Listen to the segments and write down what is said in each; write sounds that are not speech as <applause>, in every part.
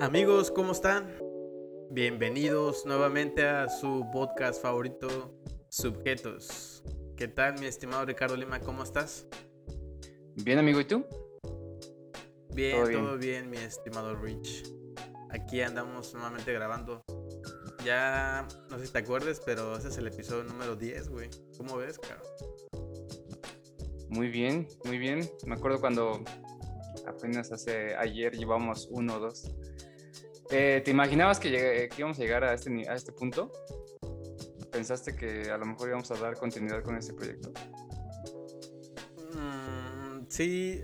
Amigos, ¿cómo están? Bienvenidos nuevamente a su podcast favorito, Subjetos. ¿Qué tal, mi estimado Ricardo Lima? ¿Cómo estás? Bien, amigo, ¿y tú? Bien, todo bien, mi estimado Rich. Aquí andamos nuevamente grabando. Ya, no sé si te acuerdes, pero ese es el episodio número 10, güey. ¿Cómo ves, caro? Muy bien, muy bien. Me acuerdo cuando apenas hace ayer llevamos uno o dos. Eh, ¿Te imaginabas que, íbamos a llegar a este, a este punto? ¿Pensaste que a lo mejor íbamos a dar continuidad con este proyecto? Mm, sí,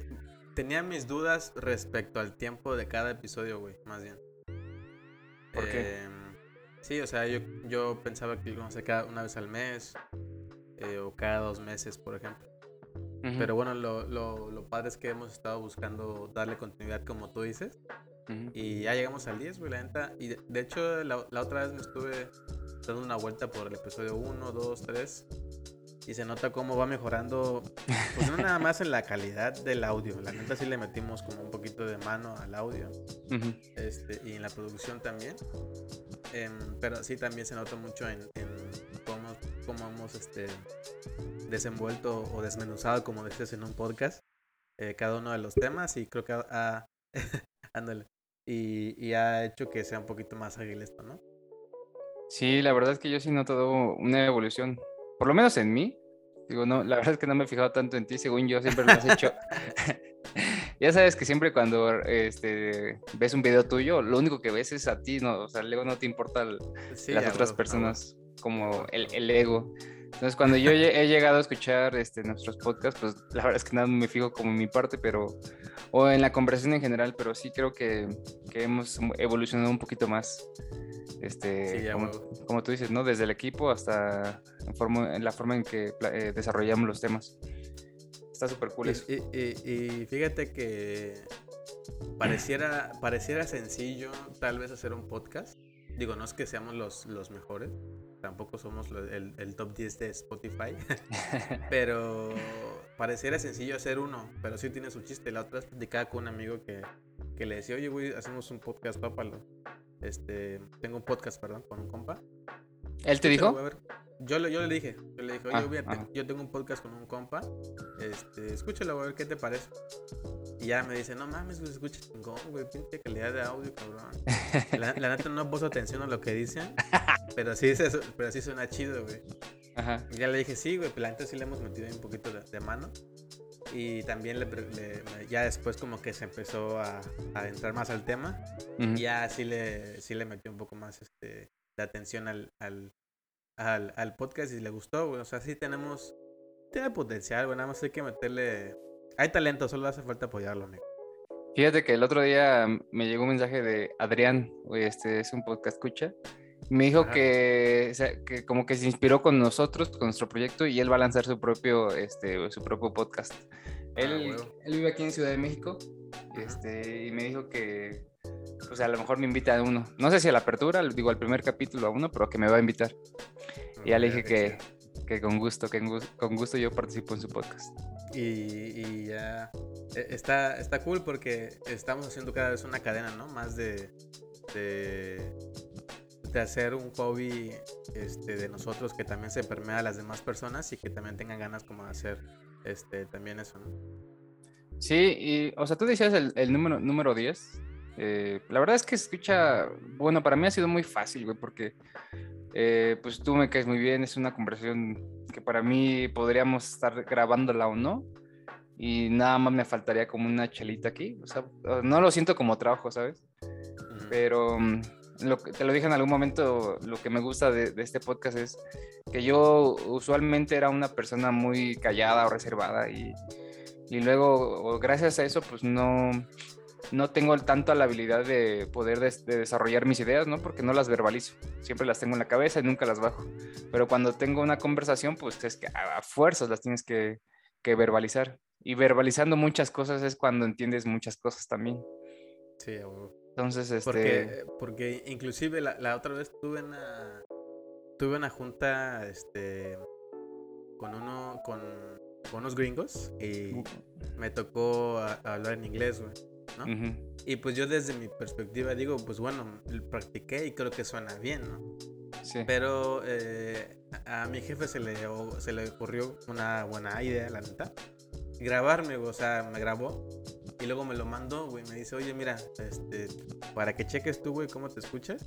tenía mis dudas respecto al tiempo de cada episodio, güey, más bien. ¿Por qué? Em, sí, o sea, yo, yo pensaba que íbamos a cada una vez al mes eh, o cada dos meses, por ejemplo. Pero bueno, lo, lo, lo, padre es que hemos estado buscando darle continuidad, como tú dices. Y ya llegamos al 10, güey, la neta. Y de, hecho, la, la, otra vez me estuve dando una vuelta por el episodio 1, 2, 3. Y se nota cómo va mejorando, pues no nada más en la calidad del audio. La neta sí le metimos como un poquito de mano al audio. este, y en la producción también. Em, pero sí también se nota mucho en, en cómo, cómo hemos este, desenvuelto o desmenuzado, como decías en un podcast, eh, cada uno de los temas y creo que ha, <laughs> ándale, y, ha hecho que sea un poquito más ágil esto, ¿no? Sí, la verdad es que yo sí noto una evolución, por lo menos en mí. Digo, no, la verdad es que no me he fijado tanto en ti, según yo siempre lo has hecho. <laughs> <laughs> ya sabes que siempre cuando este, ves un video tuyo, lo único que ves es a ti, ¿no? O sea, luego no te importa las otras personas como el, el, ego. Entonces, cuando yo he llegado a escuchar este, nuestros podcasts, pues la verdad es que nada me fijo como en mi parte, pero, o en la conversación en general, pero sí creo que, que hemos evolucionado un poquito más, este, como, tú dices, ¿no? Desde el equipo hasta en, forma, en la forma en que eh, desarrollamos los temas. Está súper cool eso. Y, y, fíjate que pareciera, pareciera sencillo tal vez hacer un podcast. Digo, no es que seamos los, los mejores, tampoco somos el, top 10 de Spotify, <laughs> pero pareciera sencillo hacer uno, pero sí tiene su chiste. La otra vez platicaba con un amigo que, que le decía, oye, güey, hacemos un podcast, papalo. Este, tengo un podcast, perdón, con un compa. ¿Él te dijo? Yo le, yo le dije, yo le dije, oye, ah, yo tengo un podcast con un compa, este, escúchalo, a ver qué te parece. Y ya me dice, no mames, güey, escucha chingón, güey, pinche calidad de audio, cabrón. <laughs> La, la neta no puso atención a lo que dicen, <laughs> pero sí, pero sí suena chido, güey. Ajá. Y ya le dije, sí, güey, pues la neta sí le hemos metido un poquito de, mano. Y también le, ya después como que se empezó a, a entrar más al tema. Y ya sí le, sí le metió un poco más este, de atención al, al, al, al podcast y le gustó, güey. O sea, sí tenemos, tiene potencial, güey. Nada más hay que meterle... Hay talento, solo hace falta apoyarlo, amigo. Fíjate que el otro día me llegó un mensaje de Adrián, güey, este es un podcast escucha. Me dijo que, que, como que se inspiró con nosotros, con nuestro proyecto, y él va a lanzar su propio, este, su propio podcast. Ah, él, él, vive aquí en Ciudad de México, este, y me dijo que, pues a lo mejor me invita a uno. No sé si a la apertura, digo al primer capítulo a uno, pero que me va a invitar. Y ya le dije que, que con gusto, que con gusto yo participo en su podcast. Y, ya e, está, está cool porque estamos haciendo cada vez una cadena, ¿no? Más de, de, hacer un hobby este, de nosotros que también se permea a las demás personas y que también tengan ganas como de hacer este, también eso, ¿no? Sí, y, o sea, tú decías el, el número, número 10 eh, la verdad es que escucha, bueno, para mí ha sido muy fácil, güey, porque eh, pues tú me caes muy bien, es una conversación que para mí podríamos estar grabándola o no, y nada más me faltaría como una chelita aquí, o sea, no lo siento como trabajo, ¿sabes? Pero mm, lo te lo dije en algún momento, lo que me gusta de, de, este podcast es que yo usualmente era una persona muy callada o reservada y, y luego gracias a eso pues no no tengo tanto la habilidad de poder desarrollar mis ideas, ¿no? Porque no las verbalizo. Siempre las tengo en la cabeza y nunca las bajo. Pero cuando tengo una conversación, pues es que a, fuerzas las tienes que, verbalizar. Y verbalizando muchas cosas es cuando entiendes muchas cosas también. Sí, Entonces, este... Porque, porque inclusive la, otra vez tuve una... Tuve una junta, este... Con uno... Con, unos gringos y me tocó hablar en inglés, güey. ¿No? Y pues yo desde mi perspectiva digo, pues bueno, practiqué y creo que suena bien, ¿no? Sí. Pero eh, a mi jefe se le, se le ocurrió una buena idea, la neta. Grabarme, o sea, me grabó y luego me lo mandó, güey. Me dice, oye, mira, este, para que cheques tú, güey, cómo te escuchas.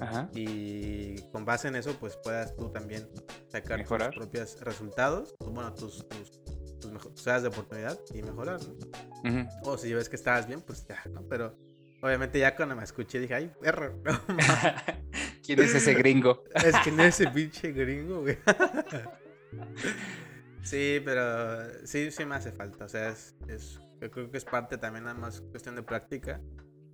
Ajá. Y con base en eso, pues puedas tú también sacar tus propios resultados. Bueno, tus, tus, tus de oportunidad y mejorar, ¿no? O si ves que estabas bien, pues ya, ¿no? Pero obviamente ya cuando me escuché dije, ay, perro. <laughs> ¿Quién es ese gringo? <laughs> es que no es ese pinche gringo, güey. <laughs> sí, pero sí, sí me hace falta. O sea, es, es yo creo que es parte también nada más cuestión de práctica.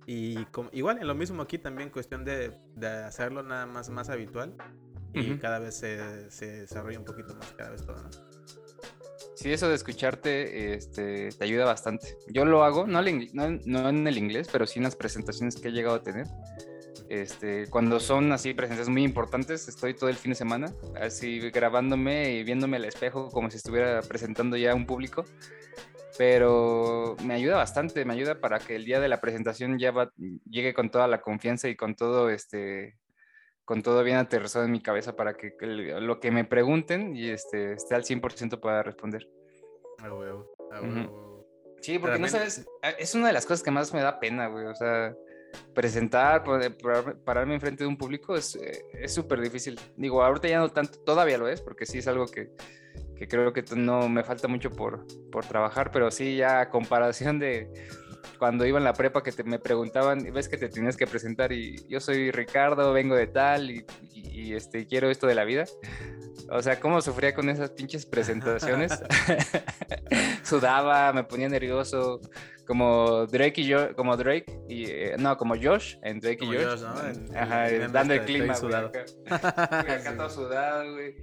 Y como, igual en lo mismo aquí también cuestión de, de hacerlo nada más, más habitual. Y cada vez se, se, desarrolla un poquito más, cada vez todo, ¿no? Sí, eso de escucharte este, te ayuda bastante. Yo lo hago, no, no, no, en el inglés, pero sí en las presentaciones que he llegado a tener. Este, cuando son así presentaciones muy importantes, estoy todo el fin de semana, así grabándome y viéndome al espejo como si estuviera presentando ya a un público pero me ayuda bastante, me ayuda para que el día de la presentación ya llegue con toda la confianza y con todo este con todo bien aterrizado en mi cabeza para que, lo que me pregunten y este esté al 100% para responder. Sí, porque no sabes, es una de las cosas que más me da pena, güey, o sea, presentar, pararme enfrente de un público es súper difícil. Digo, ahorita ya no tanto, todavía lo es, porque sí es algo que, que creo que no me falta mucho por, por trabajar, pero sí ya a comparación de cuando iba en la prepa que te, me preguntaban, ves que te tienes que presentar y yo soy Ricardo, vengo de tal y, y, este, quiero esto de la vida. O sea, cómo sufría con esas pinches presentaciones. <laughs> <laughs> Sudaba, me ponía nervioso, como Drake y yo, como Drake y eh, no, como Josh en Drake y Josh. Ajá, dando el clima, sudado. <laughs> acá, todo sudado, güey.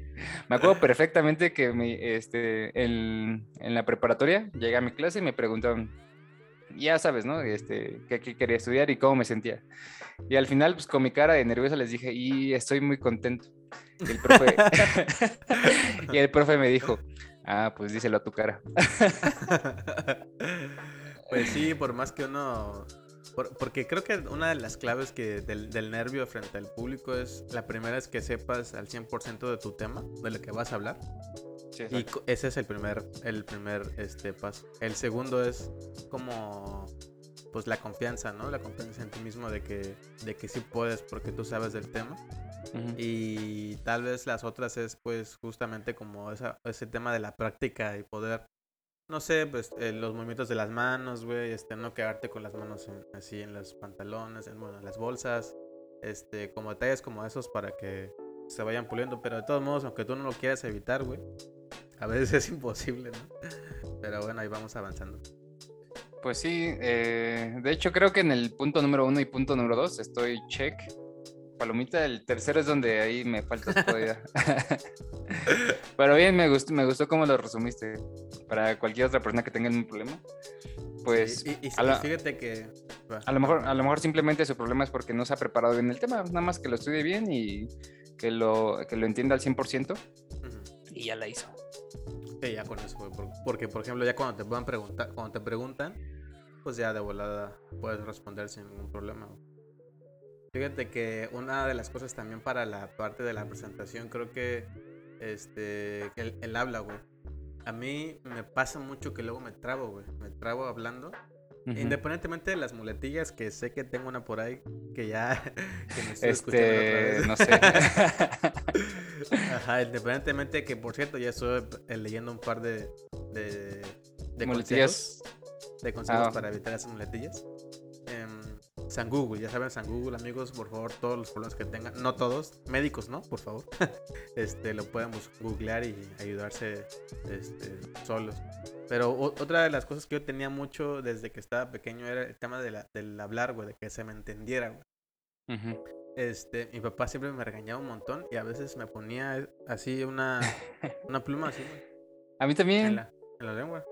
Me acuerdo perfectamente que me, este, en, en la preparatoria llegué a mi clase y me preguntaban, ya sabes, ¿no? Este, qué, quería estudiar y cómo me sentía. Y al final, pues con mi cara de nerviosa les dije, y estoy muy contento. Y el profe, <laughs> <laughs> y el profe me dijo, ah, pues díselo a tu cara. <laughs> pues sí, por más que uno... porque creo que una de las claves que del, del, nervio frente al público es, la primera es que sepas al 100% de tu tema, de lo que vas a hablar y ese es el primer, el primer este, paso. El segundo es como pues la confianza, ¿no? La confianza en ti mismo de que, de que sí puedes porque tú sabes del tema. Y tal vez las otras es pues justamente como esa, ese tema de la práctica y poder, no sé, pues eh, los movimientos de las manos, güey, este, no quedarte con las manos así en los pantalones, en, bueno, en las bolsas, este, como detalles como esos para que se vayan puliendo, pero de todos modos, aunque tú no lo quieras evitar, güey, a veces es imposible, ¿no? Pero bueno, ahí vamos avanzando. Pues sí, eh, de hecho creo que en el punto número uno y punto número dos estoy check. Palomita, el tercero es donde ahí me falta todavía. <laughs> Pero bien, me gustó, me gustó cómo lo resumiste. Para cualquier otra persona que tenga un problema, pues... y, fíjate que... A lo, mejor, a lo mejor simplemente su problema es porque no se ha preparado bien el tema, nada más que lo estudie bien y que lo, que lo entienda al 100% y ya la hizo. Sí, ya con eso, Porque, por ejemplo, ya cuando te puedan preguntar, cuando te preguntan, pues ya de volada puedes responder sin ningún problema. Fíjate que una de las cosas también para la parte de la presentación, creo que este el, habla, güey. A mí me pasa mucho que luego me trabo, güey. Me trabo hablando. Independientemente de las muletillas, que sé que tengo una por ahí, que ya <laughs> que me estoy este, No sé. Ajá, independientemente que, por cierto, ya estoy eh, leyendo un par de, de, de consejos, de consejos ah. para evitar esas muletillas. San Google, ya saben, San Google, amigos, por favor, todos los problemas que tengan, no todos, médicos, ¿no? Por favor, <laughs> este, lo pueden googlear y ayudarse este, solos. Pero otra de las cosas que yo tenía mucho desde que estaba pequeño era el tema de la, del hablar, güey, de que se me entendiera, güey. Este, mi papá siempre me regañaba un montón y a veces me ponía así una, <laughs> una pluma así, A mí también. En la, en la lengua.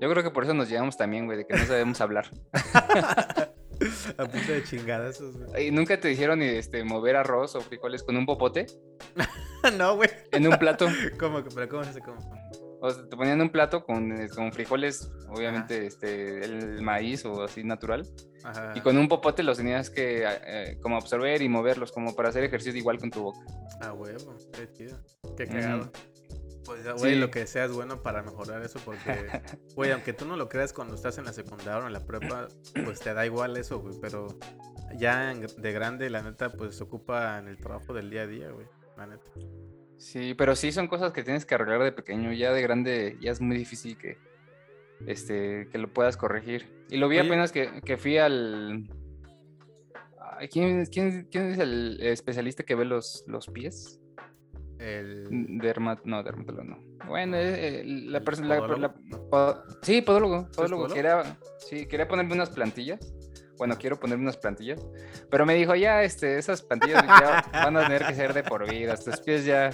Yo creo que por eso nos llevamos también, güey, de que no sabemos hablar. <laughs> <laughs> a punto de chingadas. ¿Y nunca te dijeron este, mover arroz o frijoles con un popote? <laughs> no, güey. En un plato. <laughs> ¿Cómo? ¿Pero cómo se cómo? O sea, te ponían un plato con, eh, con frijoles, obviamente, este, el maíz o así natural. Y con un popote los tenías que eh, como absorber y moverlos, como para hacer ejercicio igual con tu boca. Ah, huevo, qué chido. Qué cagado. Pues, güey, lo que sea es bueno para mejorar eso, porque, <laughs> güey, aunque tú no lo creas cuando estás en la secundaria o en la prepa, pues te da igual eso, güey, pero ya de grande, la neta, pues se ocupa en el trabajo del día a día, güey, la neta. Sí, pero sí son cosas que tienes que arreglar de pequeño. Ya de grande ya es muy difícil que, este, que lo puedas corregir. Y lo vi apenas que, que, fui al... ¿quién, quién, quién, es el especialista que ve los, los pies? El... Dermat... No, dermatólogo no. Bueno, eh, la persona... Sí, podólogo. podólogo. Quería, sí, quería ponerme unas plantillas bueno, quiero ponerme unas plantillas, pero me dijo, ya, este, esas plantillas ya <laughs> van a tener que ser de por vida, tus pies ya,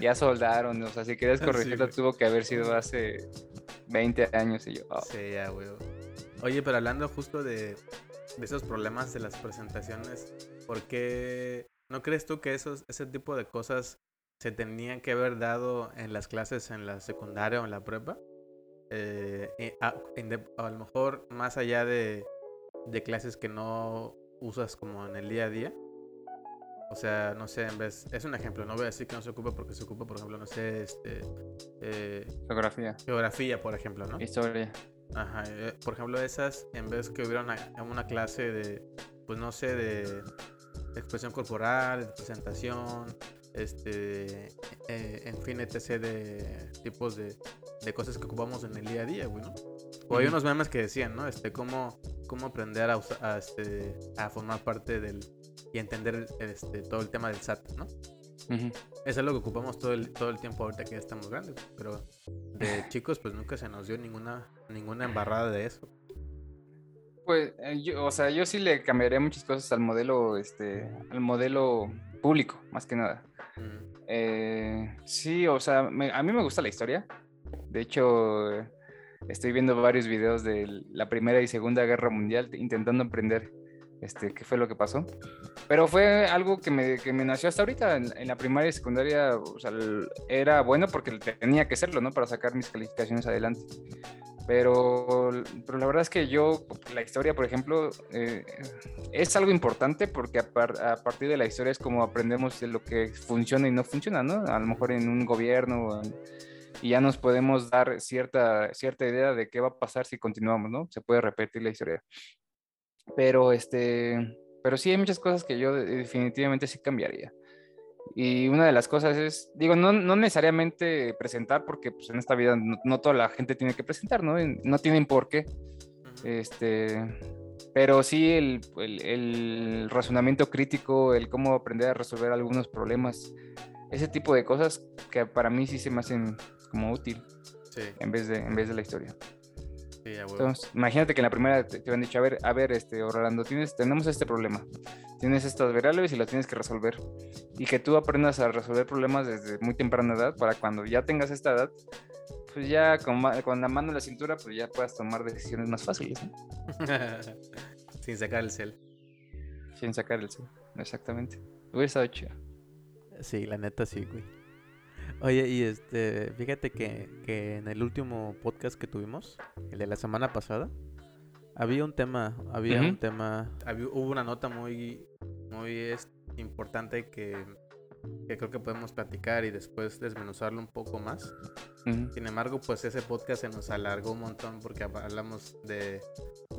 ya soldaron, o sea, si quieres corregirlo tuvo que haber sido hace 20 años y yo, oh". Sí, ya, güey. Oye, pero hablando justo de, de esos problemas de las presentaciones, ¿por qué no crees tú que esos, ese tipo de cosas se tenían que haber dado en las clases en la secundaria o en la prepa? Eh, a, a lo mejor más allá de de clases que no usas como en el día a día. O sea, no sé, en vez... Es un ejemplo, no voy a decir que no se ocupa porque se ocupa, por ejemplo, no sé, este... Eh, geografía. Geografía, por ejemplo, ¿no? Historia. Ajá, eh, por ejemplo, esas, en vez que hubiera una, una clase de, pues no sé, de expresión corporal, de presentación, este, eh, en fin, etc. de tipos de, de, cosas que ocupamos en el día a día, güey, ¿no? O hay unos memes que decían, ¿no? Este, cómo, cómo aprender a, a, este, a formar parte del y entender este, todo el tema del SAT, ¿no? Eso es lo que ocupamos todo el, todo el tiempo ahorita que ya estamos grandes, pero de <laughs> chicos pues nunca se nos dio ninguna, ninguna embarrada de eso. Pues, eh, yo, o sea, yo sí le cambiaría muchas cosas al modelo, este, al modelo público, más que nada. Eh, sí, o sea, a mí me gusta la historia. De hecho, estoy viendo varios videos de la Primera y Segunda Guerra Mundial intentando aprender este, qué fue lo que pasó. Pero fue algo que me, que me nació hasta ahorita. En, la primaria y secundaria o sea, era bueno porque tenía que serlo, ¿no? Para sacar mis calificaciones adelante. Pero, pero la verdad es que yo, la historia, por ejemplo, eh, es algo importante porque a, a, partir de la historia es como aprendemos de lo que funciona y no funciona, ¿no? A lo mejor en un gobierno y ya nos podemos dar cierta, cierta idea de qué va a pasar si continuamos, ¿no? Se puede repetir la historia. Pero, este, pero sí hay muchas cosas que yo definitivamente sí cambiaría. Y una de las cosas es, digo, no, no necesariamente presentar, porque pues, en esta vida no, toda la gente tiene que presentar, ¿no? No tienen por qué. Este, pero sí el, el, el, razonamiento crítico, el cómo aprender a resolver algunos problemas, ese tipo de cosas que para mí sí se me hacen como útil sí. en, vez de, en vez de la historia. Entonces, imagínate que en la primera te, te, han dicho, a ver, a ver, este, Orlando, tienes, tenemos este problema, tienes estas variables y las tienes que resolver. Y que tú aprendas a resolver problemas desde muy temprana edad para cuando ya tengas esta edad, pues ya con, con la mano en la cintura, pues ya puedas tomar decisiones más fáciles. <laughs> Sin sacar el cel. Sin sacar el cel, exactamente. Hubiera estado chido. Sí, la neta sí, güey. Oye, y este, fíjate que, que, en el último podcast que tuvimos, el de la semana pasada, había un tema, había un tema, hubo una nota muy, muy importante que, que, creo que podemos platicar y después desmenuzarlo un poco más. Sin embargo, pues ese podcast se nos alargó un montón porque hablamos de,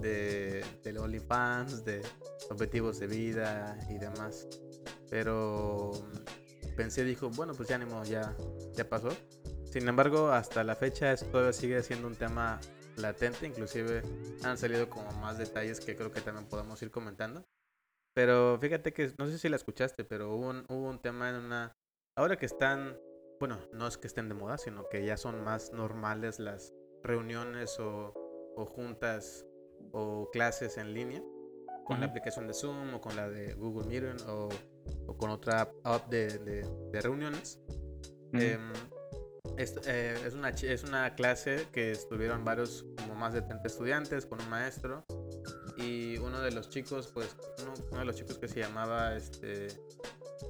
de, de OnlyFans, de objetivos de vida y demás. Pero pensé, dijo, bueno, pues ya ánimo, ya, ya pasó. Sin embargo, hasta la fecha esto todavía sigue siendo un tema latente, inclusive han salido como más detalles que creo que también podemos ir comentando. Pero fíjate que, no sé si la escuchaste, pero hubo un, hubo un tema en una... Ahora que están, bueno, no es que estén de moda, sino que ya son más normales las reuniones o, o juntas o clases en línea con la aplicación de Zoom o con la de Google Meet o o con otra app de, reuniones. Em, eh, es, una, es una clase que estuvieron varios, como más de 30 estudiantes, con un maestro. Y uno de los chicos, pues, uno, de los chicos que se llamaba, este,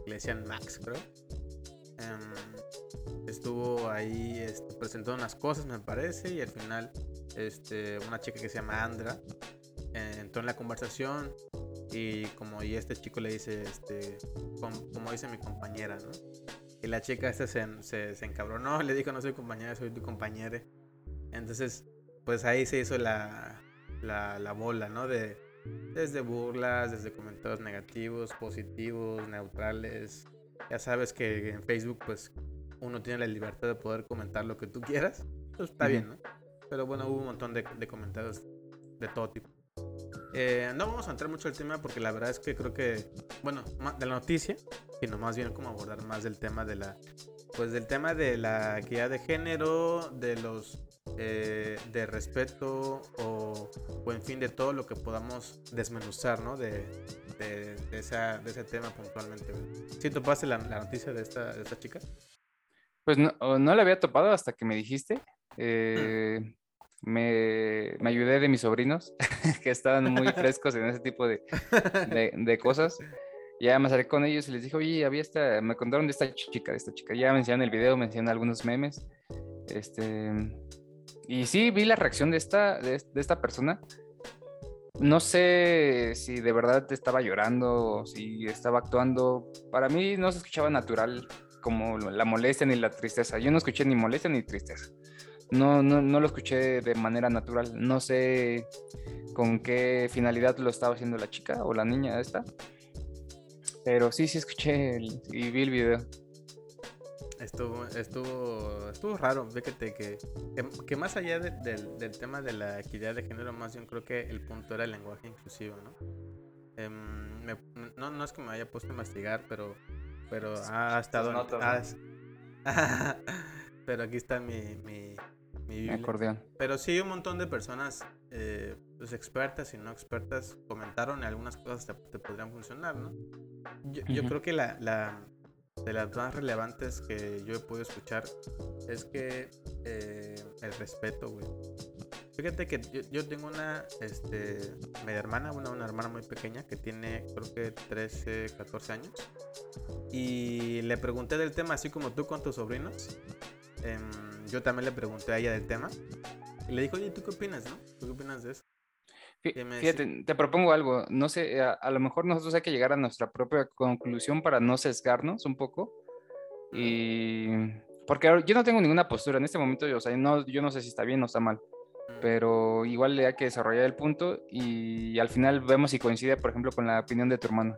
le decían Max, creo. Em, estuvo ahí este, presentando unas cosas, me parece, y al final este, una chica que se llama Andra eh, entró en la conversación y como y este chico le dice, este, como, dice mi compañera, ¿no? Y la chica esta se, se, se, encabronó, le dijo, no soy compañera, soy tu compañera. Entonces, pues ahí se hizo la, la, la bola, ¿no? De, desde burlas, desde comentarios negativos, positivos, neutrales. Ya sabes que en Facebook, pues, uno tiene la libertad de poder comentar lo que tú quieras. Pues está bien, ¿no? Pero bueno, hubo un montón de, de comentarios de todo tipo. Eh, no vamos a entrar mucho el tema porque la verdad es que creo que, bueno, de la noticia, sino más bien como abordar más del tema de la, pues del tema de la equidad de género, de los, eh, de respeto o, o, en fin de todo lo que podamos desmenuzar, ¿no? De, de, esa, de ese tema puntualmente. ¿Sí topaste la, la noticia de esta, de esta chica? Pues no, no la había topado hasta que me dijiste. Eh, me, ayudé de mis sobrinos, <laughs> que estaban muy frescos en ese tipo de, de, cosas. Ya me acerqué con ellos y les dije, oye, había esta, me contaron de esta chica, de esta chica. Ya me enseñaron el video, me enseñaron algunos memes. Este, y sí, vi la reacción de esta, de, esta persona. No sé si de verdad estaba llorando si estaba actuando. Para mí no se escuchaba natural como la molestia ni la tristeza. Yo no escuché ni molestia ni tristeza no, no, no lo escuché de manera natural. No sé con qué finalidad lo estaba haciendo la chica o la niña esta. Pero sí, sí escuché y vi el video. Estuvo, estuvo, estuvo raro, fíjate que, que, más allá del tema de la equidad de género, más bien creo que el punto era el lenguaje inclusivo, ¿no? Em, no, no es que me haya puesto a investigar, pero, pero ha estado... <laughs> pero aquí está mi, mi, acordeón. Pero sí, un montón de personas, eh, pues expertas y no expertas, comentaron algunas cosas que te, podrían funcionar, ¿no? Yo, creo que la, la, de las más relevantes que yo he podido escuchar es que eh, el respeto, güey. Fíjate que yo, tengo una este, media hermana, una, una hermana muy pequeña que tiene creo que 13, 14 años. Y le pregunté del tema así como tú con tus sobrinos. Eh, yo también le pregunté a ella del tema y le dijo, oye, ¿tú qué opinas, no? ¿Tú qué opinas de eso? Fíjate, te propongo algo. No sé, a, lo mejor nosotros hay que llegar a nuestra propia conclusión para no sesgarnos un poco. Y. Porque yo no tengo ninguna postura en este momento, yo, o sea, no, yo no sé si está bien o está mal. Pero igual le hay que desarrollar el punto y al final vemos si coincide, por ejemplo, con la opinión de tu hermano.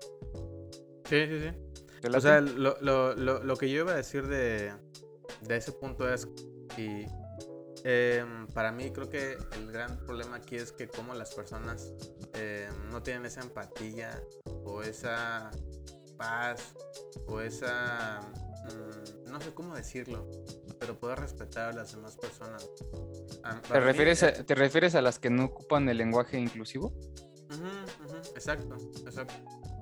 Sí, sí, sí. O sea, lo, lo, lo, lo, que yo iba a decir de, de ese punto es y em, para mí creo que el gran problema aquí es que como las personas em, no tienen esa empatía o esa paz o esa... Mm, no sé cómo decirlo, pero poder respetar a las demás personas. ¿Te refieres, a, ¿Te refieres a las que no ocupan el lenguaje inclusivo? exacto, exacto.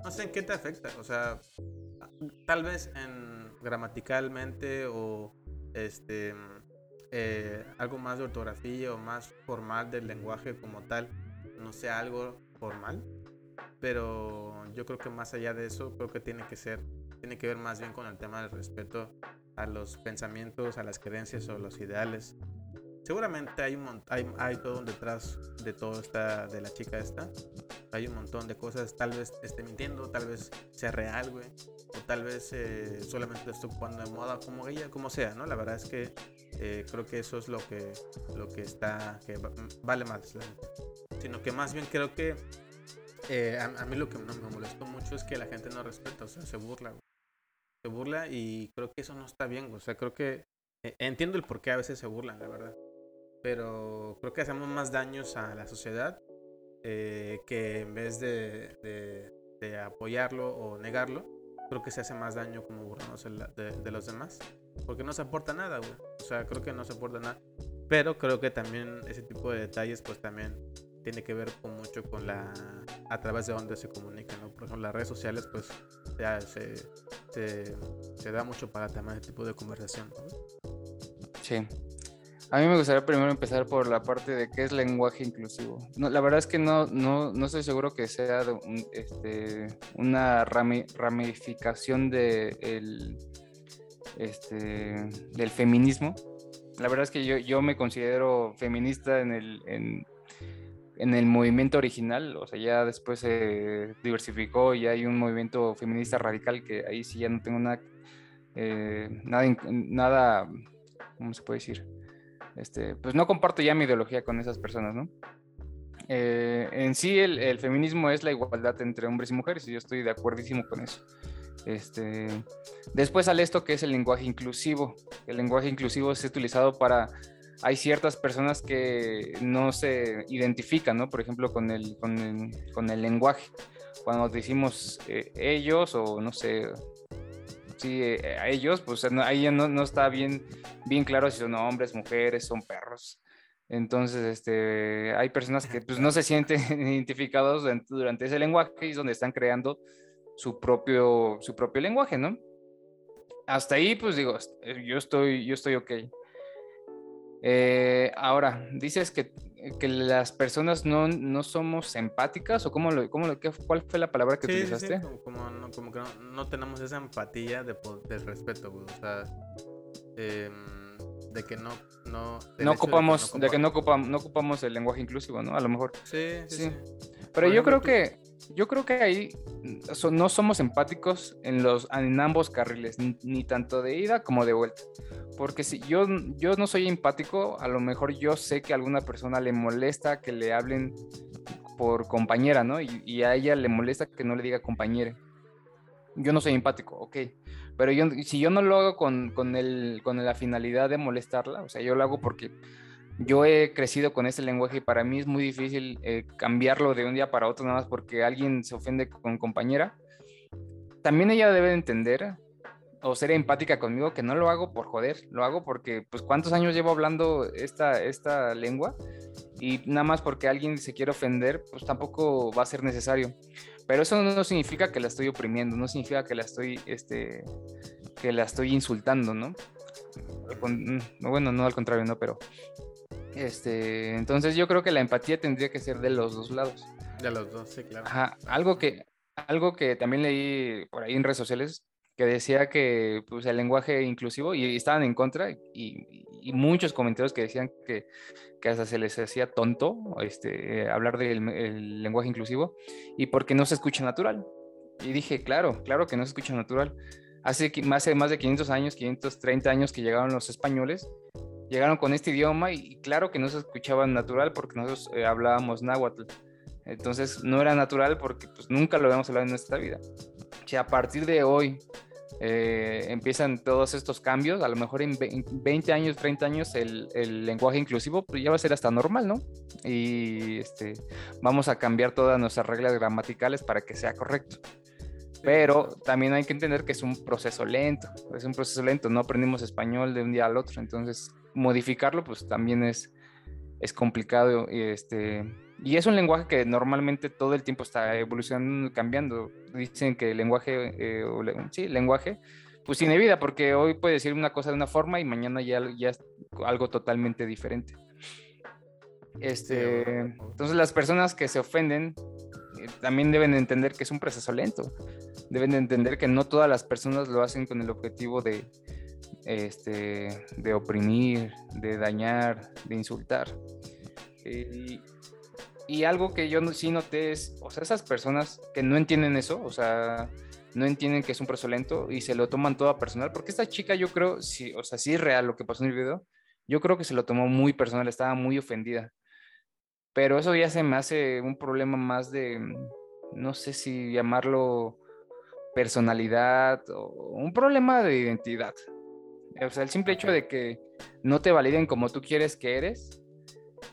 No sé en qué te afecta, o sea, tal vez en gramaticalmente o este eh, algo más de ortografía o más formal del lenguaje como tal, no sea algo formal, pero yo creo que más allá de eso, creo que tiene que ser, tiene que ver más bien con el tema del respeto a los pensamientos, a las creencias o los ideales. Seguramente hay, un, hay, hay todo detrás de todo esta, de la chica esta. Hay un montón de cosas, tal vez esté mintiendo, tal vez sea real, güey. Tal vez eh, solamente esté ocupando de moda como ella, como sea, ¿no? La verdad es que eh, creo que eso es lo que, lo que está, que vale más, sino que más bien creo que eh, a, mí lo que me molestó mucho es que la gente no respeta, o sea, se burla, se burla y creo que eso no está bien, o sea, creo que eh, entiendo el por qué a veces se burlan, la verdad, pero creo que hacemos más daños a la sociedad que en vez de, apoyarlo o negarlo, creo que se hace más daño como burlarnos de, de los demás. Porque no se aporta nada, güey. O sea, creo que no se aporta nada. Pero creo que también ese tipo de detalles, pues también tiene que ver con mucho con la. a través de donde se comunica, ¿no? Por ejemplo, las redes sociales, pues ya se, se, da mucho para tener ese tipo de conversación. Sí. A mí me gustaría primero empezar por la parte de qué es lenguaje inclusivo. La verdad es que no, no, no estoy seguro que sea este, una ramificación de este, del feminismo. La verdad es que yo, yo me considero feminista en el, en, en el movimiento original, o sea, ya después se diversificó y hay un movimiento feminista radical que ahí sí ya no tengo nada, eh, nada, nada, ¿cómo se puede decir? Este, pues no comparto ya mi ideología con esas personas, ¿no? Eh, en sí el, feminismo es la igualdad entre hombres y mujeres y yo estoy de acuerdísimo con eso. Este, después sale esto que es el lenguaje inclusivo. El lenguaje inclusivo es utilizado para hay ciertas personas que no se identifican, ¿no? Por ejemplo, con el, con el, con el lenguaje. Cuando decimos eh, ellos o no sé, sí, eh, a ellos, pues ahí no, no, está bien, bien claro si son hombres, mujeres, son perros. Entonces, este, hay personas que pues, no se sienten <laughs> identificados durante ese lenguaje y es donde están creando su propio, su propio lenguaje, ¿no? Hasta ahí, pues digo, yo estoy, yo estoy ok. Eh, ahora, dices que, que las personas no, no, somos empáticas o cómo lo, cómo lo, cuál fue la palabra que utilizaste? Sí, como, no, como, que no, tenemos esa empatía de, de respeto, o sea, eh, de que no no, no ocupamos de que no, ocupamos, no ocupamos el lenguaje inclusivo, ¿no? A lo mejor. Sí, sí. sí. Pero yo creo que yo creo que ahí no somos empáticos en los en ambos carriles, ni, tanto de ida como de vuelta. Porque si yo, yo no soy empático, a lo mejor yo sé que a alguna persona le molesta que le hablen por compañera, ¿no? Y, y a ella le molesta que no le diga compañera. Yo no soy empático, ok. Pero yo, si yo no lo hago con, con, el, con la finalidad de molestarla, o sea, yo lo hago porque yo he crecido con ese lenguaje y para mí es muy difícil eh, cambiarlo de un día para otro, nada más porque alguien se ofende con compañera. También ella debe entender o ser empática conmigo que no lo hago por joder, lo hago porque, pues, ¿cuántos años llevo hablando esta, esta lengua? Y nada más porque alguien se quiere ofender, pues tampoco va a ser necesario. Pero eso no significa que la estoy oprimiendo, no significa que la estoy, este, que la estoy insultando, ¿no? Mm, bueno, no al contrario, no, pero este, entonces yo creo que la empatía tendría que ser de los dos lados. De los dos, sí, claro. Ajá, algo que, algo que también leí por ahí en redes sociales que decía que pues, el lenguaje inclusivo y, estaban en contra y, muchos comentarios que decían que, que, hasta se les hacía tonto este, hablar del lenguaje inclusivo y porque no se escucha natural. Y dije, claro, claro que no se escucha natural. Hace más, más de 500 años, 530 años que llegaron los españoles llegaron con este idioma y claro que no se escuchaba natural porque nosotros eh, hablábamos náhuatl. Entonces no era natural porque pues, nunca lo habíamos hablado en nuestra vida. Si a partir de hoy eh, empiezan todos estos cambios, a lo mejor en 20 años, 30 años el, el, lenguaje inclusivo pues ya va a ser hasta normal, ¿no? Y este, vamos a cambiar todas nuestras reglas gramaticales para que sea correcto. Pero también hay que entender que es un proceso lento, es un proceso lento, no aprendimos español de un día al otro, entonces modificarlo pues también es, es complicado. Este, y es un lenguaje que normalmente todo el tiempo está evolucionando, cambiando. Dicen que el lenguaje, eh, sí, lenguaje, pues tiene vida, porque hoy puede decir una cosa de una forma y mañana ya, ya es algo totalmente diferente. Este, entonces las personas que se ofenden eh, también deben entender que es un proceso lento. Deben entender que no todas las personas lo hacen con el objetivo de, este, de oprimir, de dañar, de insultar. Y, y, algo que yo sí noté es, o sea, esas personas que no entienden eso, o sea, no entienden que es un proceso lento y se lo toman todo a personal, porque esta chica yo creo, sí, o sea, es real lo que pasó en el video, yo creo que se lo tomó muy personal, estaba muy ofendida. Pero eso ya se me hace un problema más de, no sé si llamarlo personalidad o un problema de identidad. O sea, el simple hecho de que no te validen como tú quieres que eres,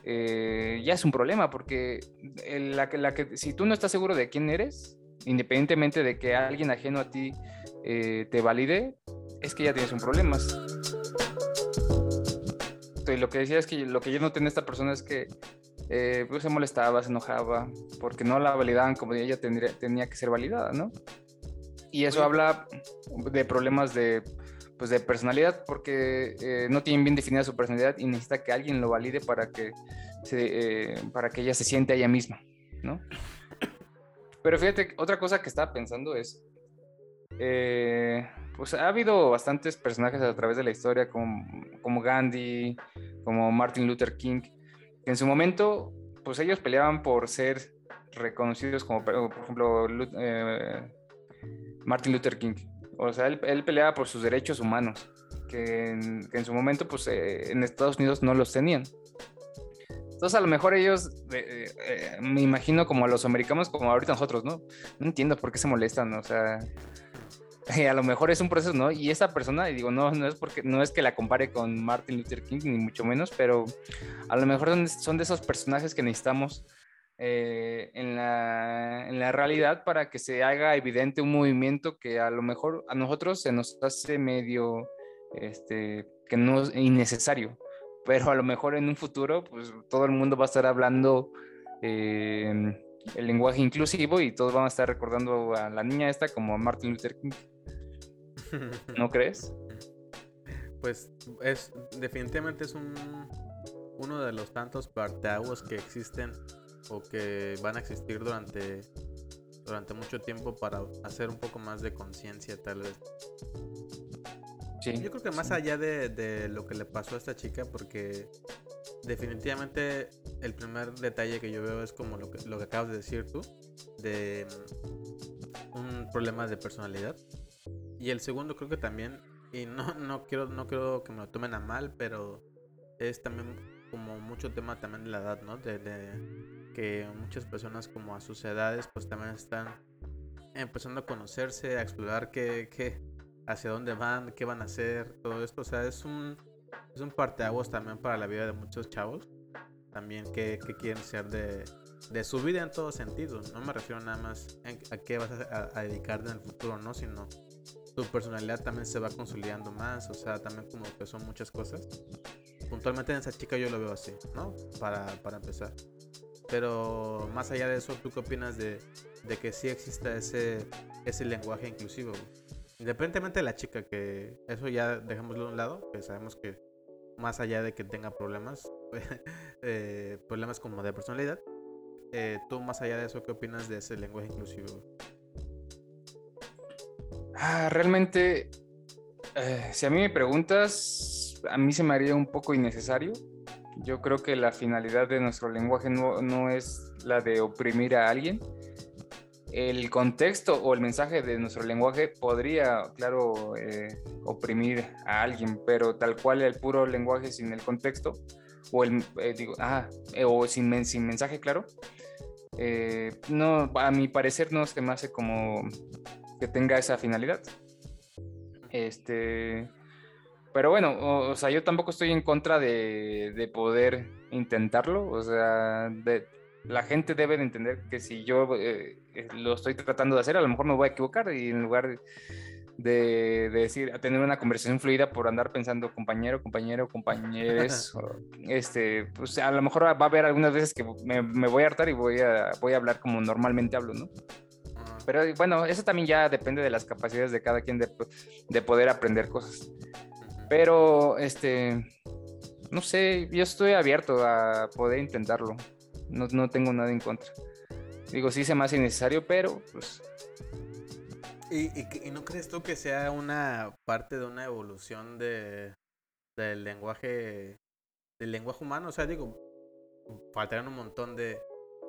eh, ya es un problema, porque la, la que, si tú no estás seguro de quién eres, independientemente de que alguien ajeno a ti eh, te valide, es que ya tienes un problema. Y lo que decía es que lo que yo noté en esta persona es que eh, pues se molestaba, se enojaba, porque no la validaban como ella tendría, tenía que ser validada, ¿no? Y eso habla de problemas de pues de personalidad porque eh, no tienen bien definida su personalidad y necesita que alguien lo valide para que, eh, para que ella se siente ella misma, ¿no? Pero fíjate, otra cosa que estaba pensando es, eh, pues ha habido bastantes personajes a través de la historia, como, como Gandhi, como Martin Luther King, que en su momento, pues ellos peleaban por ser reconocidos como, por ejemplo, Martin Luther King. O sea, él, peleaba por sus derechos humanos, que en, su momento, pues eh, en Estados Unidos no los tenían. Entonces, a lo mejor ellos, eh, me imagino como a los americanos, como ahorita nosotros, ¿no? No entiendo por qué se molestan, o sea, a lo mejor es un proceso, ¿no? Y esa persona, y digo, no, no es porque, no es que la compare con Martin Luther King, ni mucho menos, pero a lo mejor son de esos personajes que necesitamos eh, en, la, en, la, realidad para que se haga evidente un movimiento que a lo mejor a nosotros se nos hace medio este, que no es innecesario, pero a lo mejor en un futuro pues todo el mundo va a estar hablando eh, el lenguaje inclusivo y todos van a estar recordando a la niña esta como a Martin Luther King. <laughs> ¿No crees? Pues es definitivamente es un uno de los tantos parteaguas que existen o que van a existir durante, durante mucho tiempo para hacer un poco más de conciencia tal vez. Yo creo que más allá de, lo que le pasó a esta chica, porque definitivamente el primer detalle que yo veo es como lo que, lo que acabas de decir tú, de mm, un problema de personalidad. Y el segundo creo que también, y no, no, quiero, no quiero que me lo tomen a mal, pero es también como mucho tema también de la edad, ¿no? De, que muchas personas como a sus edades pues también están empezando a conocerse, a explorar qué, qué, hacia dónde van, qué van a hacer, todo esto. O sea, es un, es un parteaguas también para la vida de muchos chavos. También qué, qué quieren ser de, de, su vida en todo sentido. No me refiero nada más a qué vas a, a, dedicarte en el futuro, ¿no? Sino tu personalidad también se va consolidando más. O sea, también como que son muchas cosas. Puntualmente en esa chica yo lo veo así, ¿no? Para, para empezar. Pero más allá de eso, ¿tú qué opinas de, que sí exista ese, ese lenguaje inclusivo? Independientemente de la chica, que eso ya dejémoslo a un lado, que sabemos que más allá de que tenga problemas, <laughs> eh, problemas como de personalidad, eh, tú más allá de eso, ¿qué opinas de ese lenguaje inclusivo? Ah, realmente, eh, si a mí me preguntas, a mí se me haría un poco innecesario yo creo que la finalidad de nuestro lenguaje no, es la de oprimir a alguien. El contexto o el mensaje de nuestro lenguaje podría, claro, eh, oprimir a alguien, pero tal cual el puro lenguaje sin el contexto, o el, eh, digo, ah, eh, o sin, sin mensaje claro, no, a mi parecer no se me hace como que tenga esa finalidad. Este, pero bueno, o, sea, yo tampoco estoy en contra de, poder intentarlo. O sea, la gente debe de entender que si yo eh, eh, lo estoy tratando de hacer, a lo mejor me voy a equivocar y en lugar de, decir, a tener una conversación fluida por andar pensando compañero, compañero, compañeros, <laughs> este, pues a lo mejor va a haber algunas veces que me, voy a hartar y voy a, voy a hablar como normalmente hablo, ¿no? Pero bueno, eso también ya depende de las capacidades de cada quien de, de poder aprender cosas. Pero, este, no sé, yo estoy abierto a poder intentarlo. No, tengo nada en contra. Digo, sí se me hace innecesario, pero pues... ¿Y, no crees tú que sea una parte de una evolución de, del lenguaje del lenguaje humano? O sea, digo, faltarán un montón de,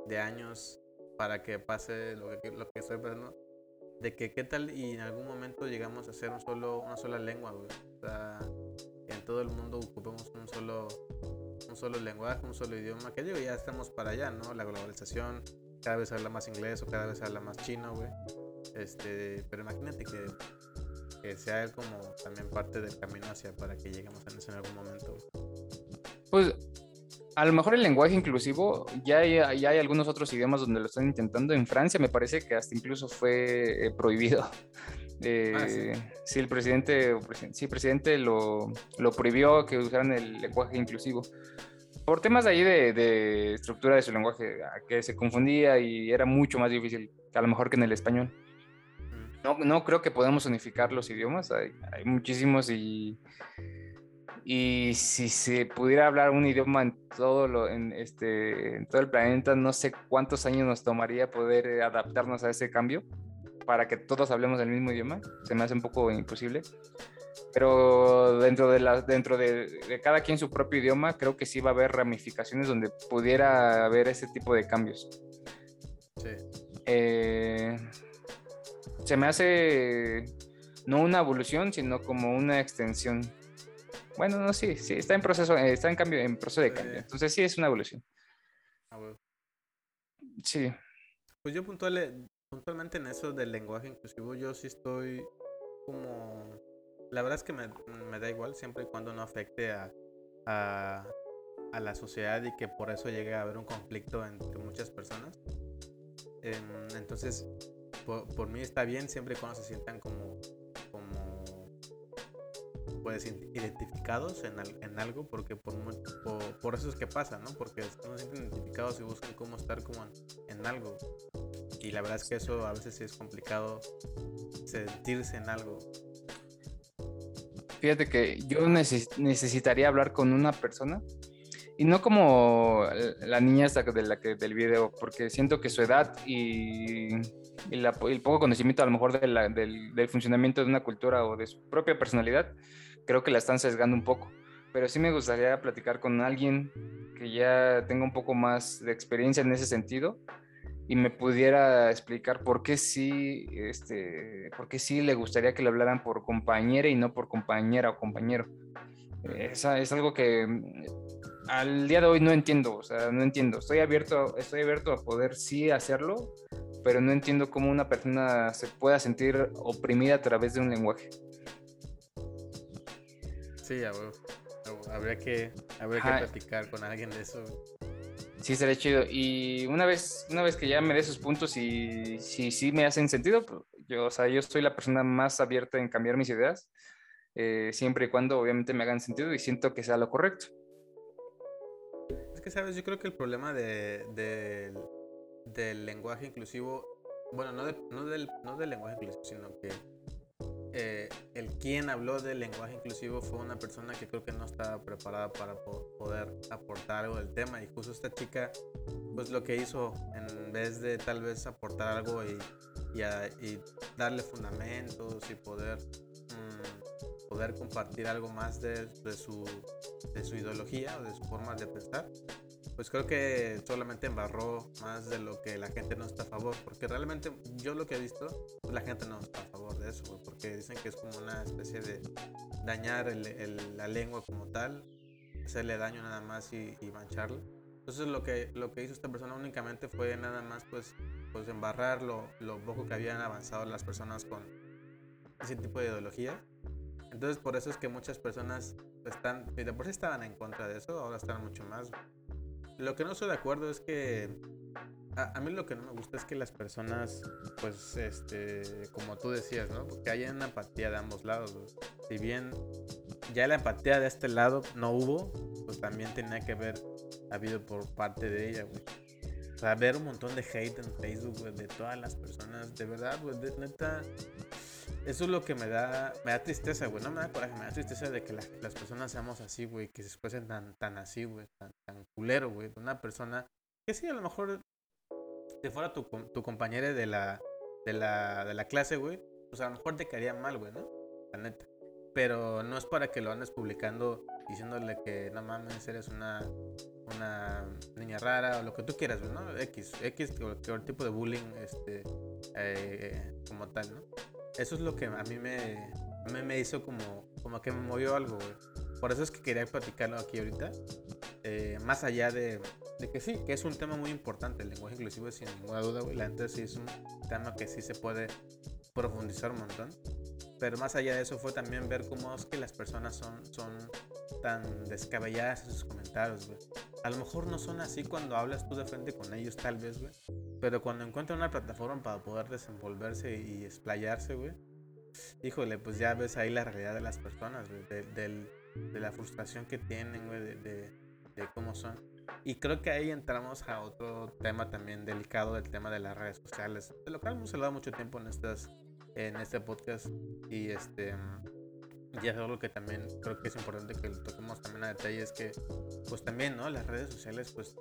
de años para que pase lo que, lo que estoy pensando de que qué tal y en algún momento llegamos a ser un solo, una sola lengua, güey. Sea, que en todo el mundo ocupemos un solo, un solo lenguaje, un solo idioma. Que digo, ya estamos para allá, ¿no? La globalización, cada vez habla más inglés o cada vez habla más chino, güey. Este, pero imagínate que, que sea como también parte del camino hacia para que lleguemos a eso en algún momento. Pues a lo mejor el lenguaje inclusivo, ya hay, ya hay algunos otros idiomas donde lo están intentando. En Francia me parece que hasta incluso fue eh, prohibido. <laughs> Eh, ah, sí. el presidente, sí, el presidente lo, lo, prohibió que usaran el lenguaje inclusivo. Por temas de ahí de, estructura de su lenguaje, que se confundía y era mucho más difícil, a lo mejor que en el español. Mm. No, no creo que podamos unificar los idiomas, hay, hay muchísimos y y si se pudiera hablar un idioma en todo, lo, en este, en todo el planeta, no sé cuántos años nos tomaría poder eh, adaptarnos a ese cambio. Para que todos hablemos el mismo idioma. Se me hace un poco imposible. Pero dentro de, la, dentro de, cada quien su propio idioma, creo que sí va a haber ramificaciones donde pudiera haber ese tipo de cambios. Sí. Eh, se me hace no una evolución, sino como una extensión. Bueno, no, sí, sí, está en proceso, eh, está en cambio, en proceso de cambio. Entonces sí es una evolución. Ah, Sí. Pues yo puntualmente en eso del lenguaje inclusivo, yo sí estoy como... La verdad es que me, da igual siempre y cuando no afecte a, a, la sociedad y que por eso llegue a haber un conflicto entre muchas personas. Em, entonces, por, mí está bien siempre y cuando se sientan como, como pues, identificados en, en algo, porque por, por, eso es que pasa, ¿no? Porque no se sienten identificados y buscan cómo estar como en, algo. Y la verdad es que eso a veces sí es complicado sentirse en algo. Fíjate que yo necesitaría hablar con una persona y no como la niña esta de la que, del video, porque siento que su edad y, y el poco conocimiento a lo mejor del, del, funcionamiento de una cultura o de su propia personalidad, creo que la están sesgando un poco. Pero sí me gustaría platicar con alguien que ya tenga un poco más de experiencia en ese sentido y me pudiera explicar por qué sí, este, por qué sí le gustaría que le hablaran por compañera y no por compañera o compañero. Esa es algo que al día de hoy no entiendo, o sea, no entiendo. Estoy abierto, estoy abierto a poder sí hacerlo, pero no entiendo cómo una persona se pueda sentir oprimida a través de un lenguaje. Sí, Habría que, habría que platicar con alguien de eso. Sí, sería chido. Y una vez, una vez que ya me dé esos puntos y si sí me hacen sentido, pues, yo, o sea, yo soy la persona más abierta en cambiar mis ideas, eh, siempre y cuando obviamente me hagan sentido y siento que sea lo correcto sabes, yo creo que el problema de, del lenguaje inclusivo, bueno, no, no, del, no del lenguaje inclusivo, sino que eh, el quien habló del lenguaje inclusivo fue una persona que creo que no estaba preparada para poder aportar algo del tema. Y justo esta chica, pues lo que hizo, en vez de tal vez aportar algo y, y, darle fundamentos y poder, mm, poder compartir algo más de, de, su, de su ideología o de su forma de pensar, pues creo que solamente embarró más de lo que la gente no está a favor. Porque realmente yo lo que he visto, pues la gente no está a favor de eso, porque dicen que es como una especie de dañar la lengua como tal, hacerle daño nada más y, y mancharla. Entonces lo que, lo que hizo esta persona únicamente fue nada más pues, pues embarrar lo, lo poco que habían avanzado las personas con ese tipo de ideología. Entonces por eso es que muchas personas están, de por sí estaban en contra de eso, ahora están mucho más. Lo que no estoy de acuerdo es que a, mí lo que no me gusta es que las personas, pues, este, como tú decías, ¿no? Que haya una empatía de ambos lados. Si bien ya la empatía de este lado no hubo, pues también tenía que haber habido por parte de ella, güey. O sea, ver un montón de hate en Facebook, güey, de todas las personas. De verdad, güey, neta, eso es lo que me da, me da tristeza, güey. No me da coraje, me da tristeza de que las personas seamos así, güey. Que se expresen tan, tan así, güey. Tan, tan culero, güey. Una persona que sí, a lo mejor, si fuera tu, tu compañera de la, de, la, de la clase, güey, pues a lo mejor te caería mal, güey, ¿no? La neta. Pero no es para que lo andes publicando diciéndole que no mames, eres una, una niña rara o lo que tú quieras, güey, ¿no? X, X, cualquier tipo de bullying, este, eh, como tal, ¿no? Eso es lo que a mí me, me hizo como, como que me movió algo, güey. Por eso es que quería platicarlo aquí ahorita. Eh, más allá de, de, que sí, que es un tema muy importante, el lenguaje inclusivo sin ninguna duda, güey. La gente sí es un tema que sí se puede profundizar un montón. Pero más allá de eso fue también ver cómo es que las personas son, son tan descabelladas en sus comentarios, güey. A lo mejor no son así cuando hablas tú de frente con ellos, tal vez, güey. Pero cuando encuentran una plataforma para poder desenvolverse y explayarse, güey. Híjole, pues ya ves ahí la realidad de las personas, güey. De, la frustración que tienen, güey. De, de, cómo son. Y creo que ahí entramos a otro tema también delicado, el tema de las redes sociales. De lo cual hemos hablado mucho tiempo en, estas, en este podcast. Y este y es algo que también creo que es importante que lo toquemos también a detalle, es que pues también, ¿no? Las redes sociales pues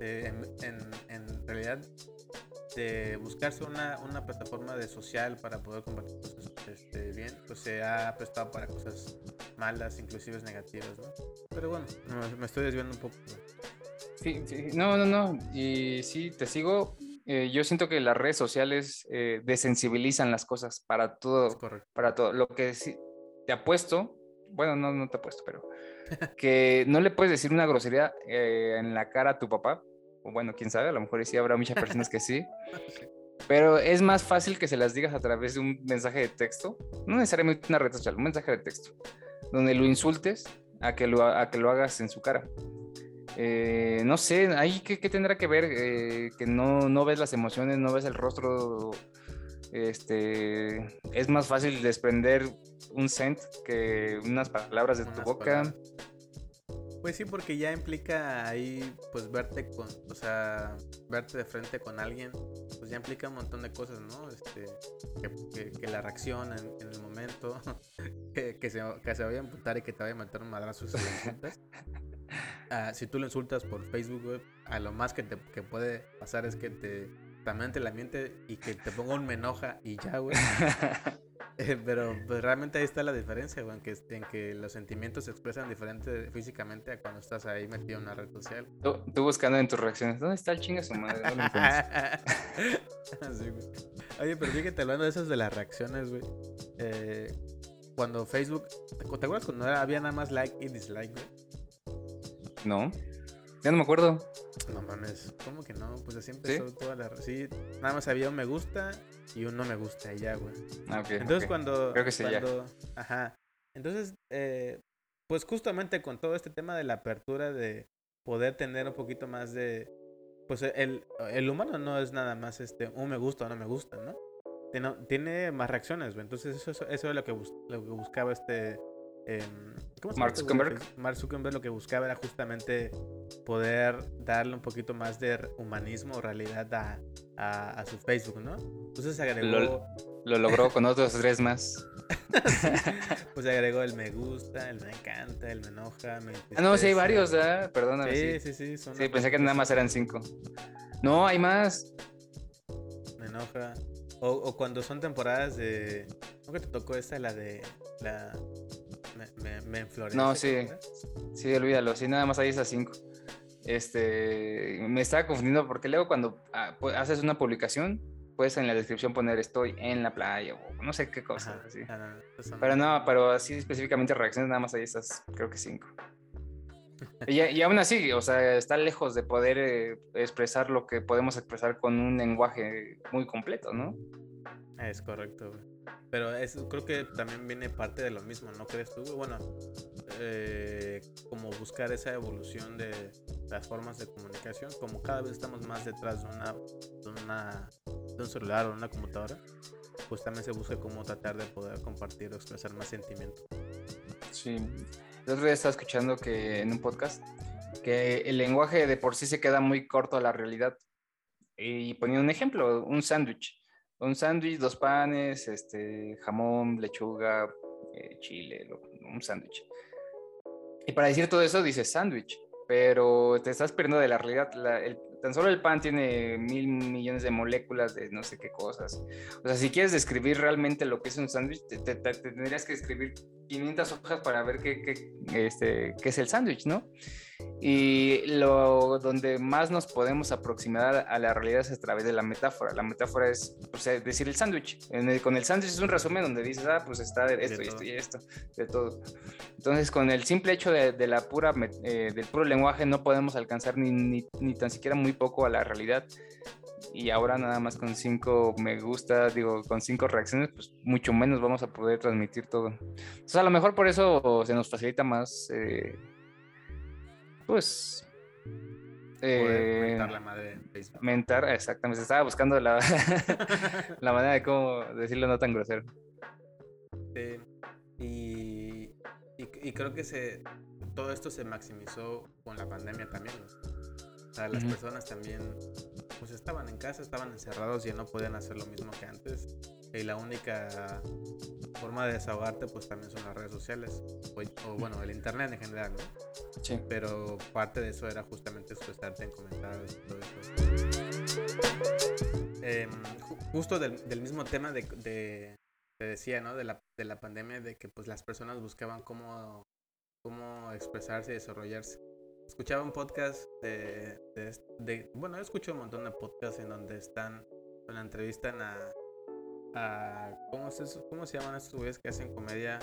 eh, en, en, realidad de buscarse una, una plataforma de social para poder compartir cosas este, bien, pues se ha prestado para cosas malas, inclusive negativas, ¿no? Pero bueno, me estoy desviando un poco. Sí, sí, no, no, no, y sí, te sigo. Eh, yo siento que las redes sociales eh, desensibilizan las cosas para todo, para todo. Lo que sí, te apuesto, bueno, no, no te apuesto, pero <laughs> que no le puedes decir una grosería eh, en la cara a tu papá bueno, quién sabe, a lo mejor sí habrá muchas personas que sí. <laughs> Pero es más fácil que se las digas a través de un mensaje de texto, no necesariamente una red social, un mensaje de texto, donde lo insultes a que lo, a que lo hagas en su cara. Eh, no sé, ahí qué, tendrá que ver eh, que no, no ves las emociones, no ves el rostro. Este es más fácil desprender un sent que unas palabras de tu boca. Pues sí, porque ya implica ahí, pues verte con, o sea, verte de frente con alguien, pues ya implica un montón de cosas, ¿no? Este, que, la reacción en, el momento, <laughs> que, se, que se vaya a imputar y que te vaya a meter un madrazo si lo insultas. <laughs> Ah, si tú lo insultas por Facebook, a lo más que, te, que puede pasar es que te la miente y que te ponga un me enoja y ya, güey. <laughs> pero pues realmente ahí está la diferencia, güey, en que, en que los sentimientos se expresan diferente físicamente a cuando estás ahí metido en una red social. Tú, buscando en tus reacciones, ¿dónde está el chinga su madre? <laughs> Oye, pero fíjate, hablando de esas de las reacciones, güey. Eh, cuando Facebook, ¿te acuerdas cuando había nada más like y dislike, güey? No. Ya no me acuerdo. No mames, ¿cómo que no? Pues así empezó toda la. Sí, nada más había un me gusta y un no me gusta y ya, güey. Ah, ok. Entonces cuando. Creo que sí, ya. Ajá. Entonces, eh, pues justamente con todo este tema de la apertura de poder tener un poquito más de. Pues el, el humano no es nada más este un me gusta o no me gusta, ¿no? Tiene, tiene más reacciones, güey. Entonces eso, eso es lo que, lo que buscaba este Em, Mark Zuckerberg. Mark Zuckerberg lo que buscaba era justamente poder darle un poquito más de humanismo o realidad a, a, su Facebook, ¿no? Entonces agregó... Lo, logró con otros tres <laughs> más. pues agregó el me gusta, el me encanta, el me enoja, me Ah, no, sí hay varios, ¿eh? Perdóname. Sí, sí, sí. sí, sí pensé que nada más eran cinco. No, hay más. Me enoja. O, o cuando son temporadas de... ¿Cómo que te tocó esta? La de... La me, No, sí. Sí, olvídalo. Sí, nada más hay esas cinco. Este, me estaba confundiendo porque luego cuando ah, haces una publicación, puedes en la descripción poner estoy en la playa o no sé qué cosa. Ah, pero no, pero así específicamente reacciones nada más hay esas, creo que cinco. y, y, aún así, o sea, está lejos de poder eh, expresar lo que podemos expresar con un lenguaje muy completo, ¿no? Es correcto. Pero eso creo que también viene parte de lo mismo, ¿no crees tú? Bueno, eh, como buscar esa evolución de las formas de comunicación, como cada vez estamos más detrás de una, de, una, un celular o una computadora, pues también se busca cómo tratar de poder compartir o expresar más sentimiento. Sí, el otro día estaba escuchando que en un podcast que el lenguaje de por sí se queda muy corto a la realidad. Y ponía un ejemplo, un sándwich un sándwich, dos panes, este, jamón, lechuga, eh, chile, un sándwich. Y para decir todo eso dices sándwich, pero te estás perdiendo de la realidad. tan solo el pan tiene mil millones de moléculas de no sé qué cosas. O sea, si quieres describir realmente lo que es un sándwich, te, tendrías que escribir 500 hojas para ver qué, qué, este, qué es el sándwich, ¿no? Y lo donde más nos podemos aproximar a la realidad es a través de la metáfora. La metáfora es pues, decir el sándwich. Con el sándwich es un resumen donde dices, ah, pues está de esto y esto y esto, de todo. Entonces, con el simple hecho de, la pura, eh, del puro lenguaje no podemos alcanzar ni, ni, ni tan siquiera muy poco a la realidad y ahora nada más con cinco me gusta, digo, con cinco reacciones, pues mucho menos vamos a poder transmitir todo. Entonces a lo mejor por eso se nos facilita más eh, pues... Eh, mentar la madre Mentar, exactamente. Estaba buscando la, <laughs> la manera de cómo decirlo no tan grosero. Sí. Y, y, creo que se, todo esto se maximizó con la pandemia también. O sea, las personas también pues estaban en casa, estaban encerrados y ya no podían hacer lo mismo que antes. Y la única forma de desahogarte pues también son las redes sociales o, bueno el internet en general ¿no? Sí. pero parte de eso era justamente expresarte en comentarios y todo eso eh, justo del, mismo tema de, de, te decía, ¿no? De la, de la pandemia, de que pues las personas buscaban cómo, cómo expresarse y desarrollarse. Escuchaba un podcast de, de, bueno, escucho un montón de podcasts en donde están, la entrevistan a, a ¿cómo, se, ¿cómo se llaman estos güeyes que hacen comedia?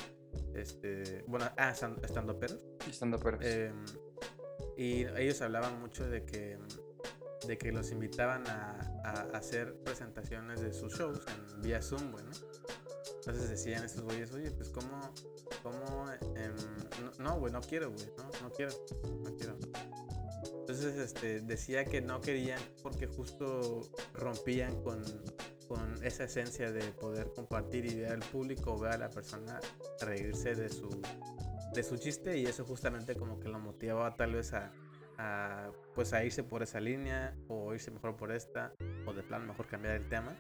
Este, bueno, ah, estando peros. Estando peros. Em, y ellos hablaban mucho de que de que los invitaban a, a, hacer presentaciones de sus shows en vía Zoom, bueno. Entonces decían esos güeyes, oye, pues cómo, cómo, em, no, güey, no, quiero, güey, no, no quiero, no quiero. Entonces, este, decía que no querían porque justo rompían con, con esa esencia de poder compartir y ver al público, ver a la persona reírse de su, de su chiste y eso justamente como que lo motivaba tal vez a, a, pues a irse por esa línea o irse mejor por esta o de plan mejor cambiar el tema.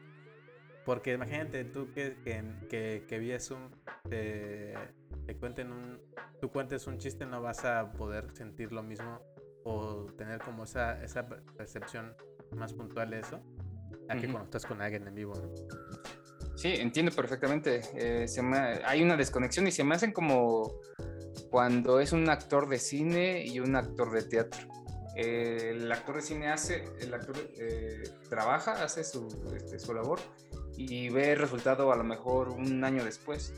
Porque imagínate tú que, que, que, vías un, te, cuenten un, tú cuentes un chiste, no vas a poder sentir lo mismo o tener como esa, esa percepción más puntual de eso, a que cuando estás con alguien en vivo. Sí, entiendo perfectamente. Eh, se hay una desconexión y se me hacen como cuando es un actor de cine y un actor de teatro. el actor de cine hace, el actor eh, trabaja, hace su, este, su labor y ve el resultado a lo mejor un año después.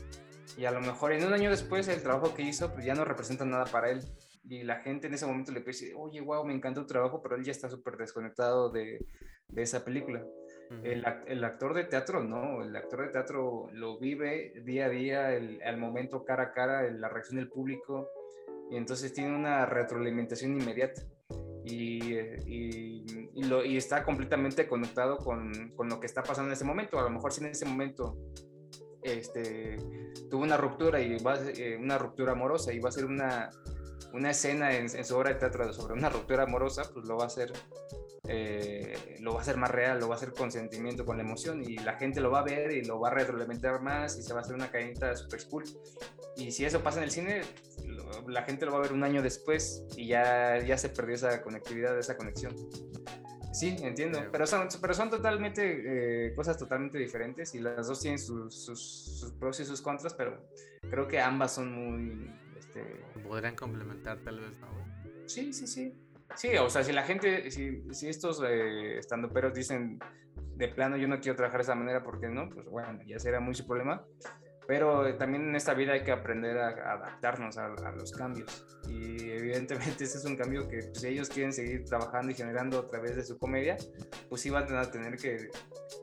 Y a lo mejor en un año después el trabajo que hizo pues ya no representa nada para él. Y la gente en ese momento le dice, oye, wow, me encanta tu trabajo, pero él ya está súper desconectado de, de, esa película. El, el, actor de teatro no, el actor de teatro lo vive día a día, el, al momento cara a cara, la reacción del público, y entonces tiene una retroalimentación inmediata. Y, y, y, lo, y, está completamente conectado con, con, lo que está pasando en ese momento. A lo mejor si en ese momento este, tuvo una ruptura y va eh, una ruptura amorosa y va a ser una, una escena en, su obra de teatro sobre una ruptura amorosa, pues lo va a hacer, eh, lo va a hacer más real, lo va a hacer con sentimiento, con la emoción y la gente lo va a ver y lo va a retroalimentar más y se va a hacer una cadenita super cool. Y si eso pasa en el cine, la gente lo va a ver un año después y ya, ya se perdió esa conectividad, esa conexión. Sí, entiendo, pero son, pero son totalmente eh, cosas totalmente diferentes y las dos tienen sus, sus, pros y sus contras, pero creo que ambas son muy... Este... Podrían complementar tal vez, ¿no? Sí, sí, sí. Sí, o sea, si la gente, si, si estos eh, estando peros dicen de plano yo no quiero trabajar de esa manera porque no, pues bueno, ya será su problema. Pero también en esta vida hay que aprender a, adaptarnos a, los cambios. Y evidentemente ese es un cambio que pues, si ellos quieren seguir trabajando y generando a través de su comedia, pues sí van a tener que,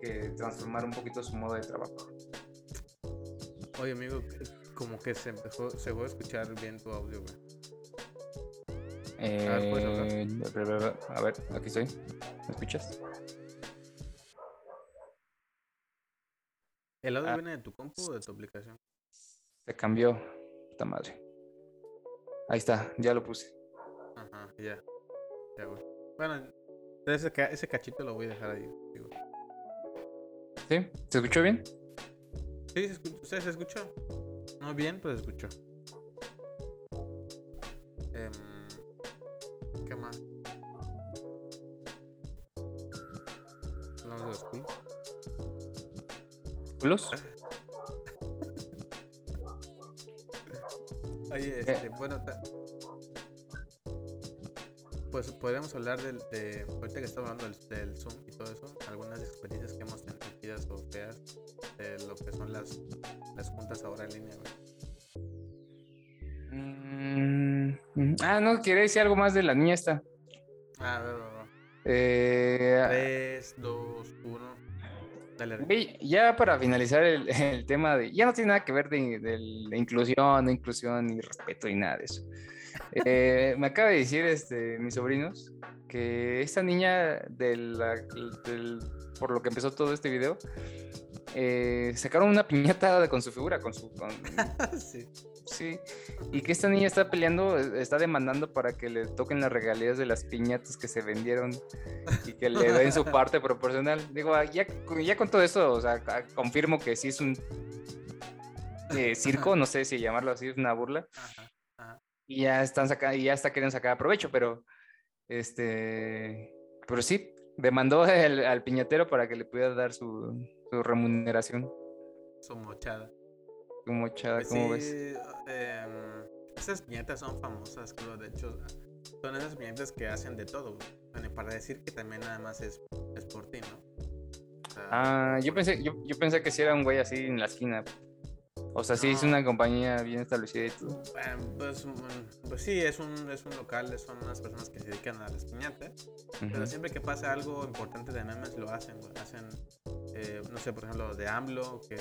que transformar un poquito su modo de trabajo. Oye amigo, como que se empezó, se fue a escuchar bien tu audio, güey. Eh, a, ver, a ver, aquí estoy. ¿Me escuchas? ¿El audio ah. viene de tu compu o de tu aplicación? Se cambió. Puta madre. Ahí está, ya lo puse. Ajá, ya. Ya, güey. Bueno, ese, ese cachito lo voy a dejar ahí. Digo. ¿Sí? ¿Se escuchó bien? Sí, se escuchó. ¿Se escuchó? No bien, pero se escuchó. De los Oye, este, bueno, pues podríamos hablar del, de, ahorita que estamos hablando del, Zoom y todo eso, algunas experiencias que hemos tenido o feas de lo que son las, las juntas ahora en línea, mm, ah, no, quería decir algo más de la niña esta. Ah, a ver, Eh, 3, 2, 1 ya para finalizar <laughs> el, tema de, ya no tiene nada que ver de, inclusión, no inclusión, ni respeto, ni nada de eso. Eh, me acaba de decir este, mis sobrinos que esta niña, del, por lo que empezó todo este video, eh, sacaron una piñata con su figura, con su... <laughs> sí. Sí, y que esta niña está peleando, está demandando para que le toquen las regalías de las piñatas que se vendieron y que le den su parte proporcional. Digo, ah, ya, ya con todo eso, o sea, confirmo que sí es un eh, circo, no sé si llamarlo así, es una burla. Y ya están sacando, y ya está queriendo sacar provecho, pero este, pero sí, demandó al piñatero para que le pudiera dar su, su remuneración. Su mochada. Su mochada, pues ¿cómo ves? Em, esas piñatas son famosas, creo. De hecho, son esas piñatas que hacen de todo. para decir que también nada más es, es por ti, ¿no? ah, yo pensé, yo, yo pensé que si era un güey así en la esquina. O sea, sí es una compañía bien establecida y todo. Pues, mm, pues, sí, es un, es un local, son unas personas que se dedican a las piñatas. Pero siempre que pasa algo importante de memes lo hacen, Hacen, eh, no sé, por ejemplo, de AMLO, que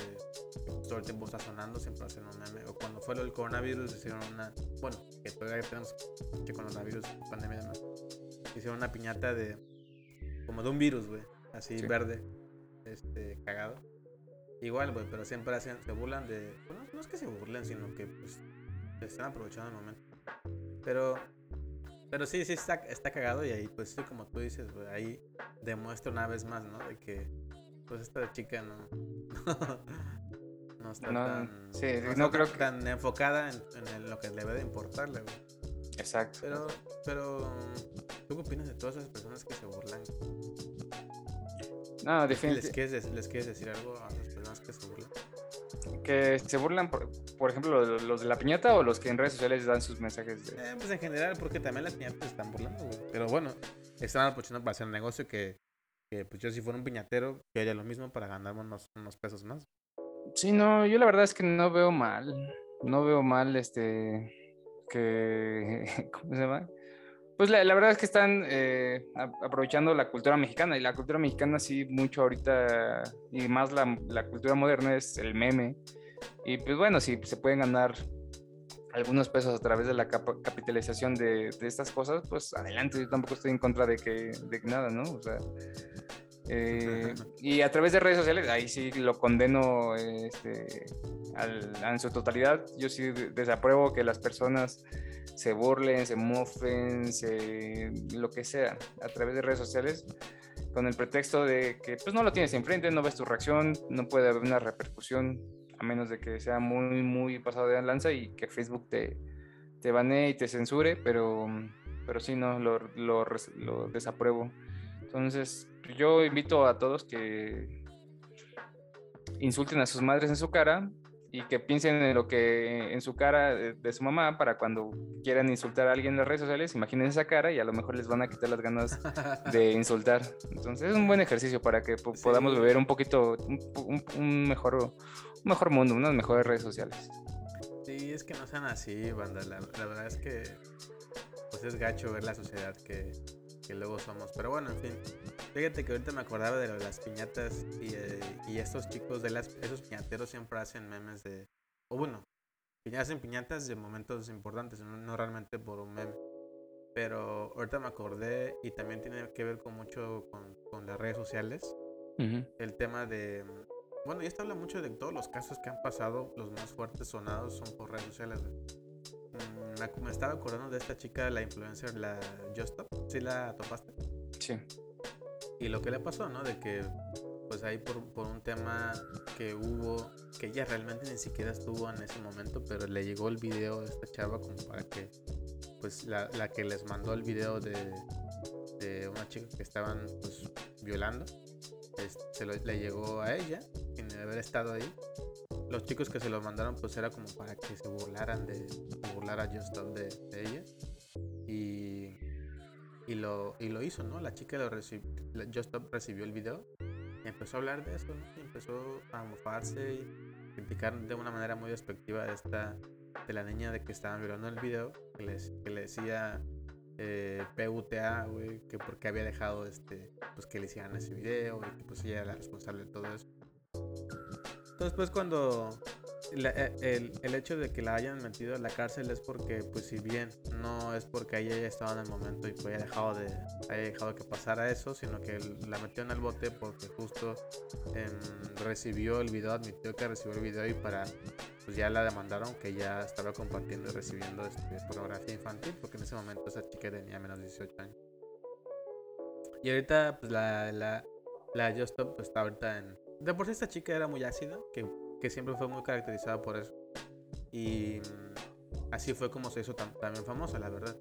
todo el tiempo está sonando, siempre hacen un meme. O cuando fue lo del coronavirus, hicieron una. Bueno, que todavía tenemos que coronavirus, pandemia demás. Hicieron una piñata de. como de un virus, güey. Así verde. Este, cagado Igual, güey, pero siempre hacen, se burlan de. Bueno, no es que se burlen, sino que pues se están aprovechando el momento. Pero. Pero sí, sí está, está cagado y ahí, pues sí, como tú dices, güey, ahí demuestra una vez más, ¿no? De que, pues esta chica no. <laughs> no está tan. Sí, no, creo que. Tan enfocada en, lo que le debe de importarle, güey. Exacto. Pero, pero, ¿tú qué opinas de todas esas personas que se burlan? No, definitivamente. ¿Les quieres, ¿Les quieres decir algo a que se burlan? Que se burlan, por, ejemplo, los de la piñata o los que en redes sociales dan sus mensajes. De... Eh, pues en general, porque también las piñatas están burlando, Pero bueno, están aprovechando para hacer un negocio que, que, pues yo si fuera un piñatero, yo haría lo mismo para ganarme unos, unos pesos más. Sí, no, yo la verdad es que no veo mal. No veo mal este que <laughs> ¿cómo se llama? Pues la, verdad es que están eh, aprovechando la cultura mexicana y la cultura mexicana sí mucho ahorita y más la, la, cultura moderna es el meme y pues bueno, si se pueden ganar algunos pesos a través de la capitalización de, de, estas cosas, pues adelante, yo tampoco estoy en contra de que, de nada, ¿no? O sea, eh, <laughs> y a través de redes sociales, ahí sí lo condeno este, al, en su totalidad. Yo sí desapruebo que las personas se burlen, se mofen, se, lo que sea, a través de redes sociales, con el pretexto de que pues no lo tienes enfrente, no ves tu reacción, no puede haber una repercusión, a menos de que sea muy, muy pasado de lanza y que Facebook te, te banee y te censure, pero, pero sí, no, lo, lo, lo desapruebo. Entonces, yo invito a todos que insulten a sus madres en su cara y que piensen en lo que en su cara de, su mamá para cuando quieran insultar a alguien en las redes sociales, imaginen esa cara y a lo mejor les van a quitar las ganas <laughs> de insultar. Entonces es un buen ejercicio para que podamos vivir un poquito un, mejor un mejor mundo, unas mejores redes sociales. Sí, es que no sean así, banda. La, la verdad es que pues es gacho ver la sociedad que, que luego somos. Pero bueno, en fin. Fíjate que ahorita me acordaba de las piñatas y, eh, y estos chicos de las, esos piñateros siempre hacen memes de, o bueno, hacen piñatas de momentos importantes, no, realmente por un meme. Pero ahorita me acordé y también tiene que ver con mucho con, con las redes sociales. El tema de, bueno, y esto habla mucho de todos los casos que han pasado, los más fuertes sonados son por redes sociales. Mm, me, estaba acordando de esta chica, la influencer, la Justop. ¿Sí la topaste? Sí. Y lo que le pasó, ¿no? De que, pues ahí por, por, un tema que hubo, que ella realmente ni siquiera estuvo en ese momento, pero le llegó el video de esta chava como para que, pues la, la que les mandó el video de, de una chica que estaban, pues, violando, se le llegó a ella, sin haber estado ahí los chicos que se lo mandaron pues era como para que se burlaran de burlar a Justin de, ella. Y, y lo y lo hizo no la chica lo recibió Justin recibió el video y empezó a hablar de eso y empezó a mofarse y criticar de una manera muy despectiva de esta de la niña de que estaban violando el video que, les, que le decía eh, PUTA, güey, que porque había dejado este, pues que le hicieran ese video y que pues ella era la responsable de todo eso. Entonces, pues cuando eh, el, el, hecho de que la hayan metido a la cárcel es porque, pues si bien no es porque ella ya estaba en el momento y pues haya dejado, de, haya dejado que pasara eso, sino que la metió en el bote porque justo em, recibió el video, admitió que recibió el video y para, pues ya la demandaron que ya estaba compartiendo y recibiendo este, pornografía infantil, porque en ese momento esa chica tenía menos de 18 años. Y ahorita, pues la, la, la Just pues, está ahorita en de por sí esta chica era muy ácida, que, que siempre fue muy caracterizada por eso. Y mm, así fue como se hizo también famosa, la verdad.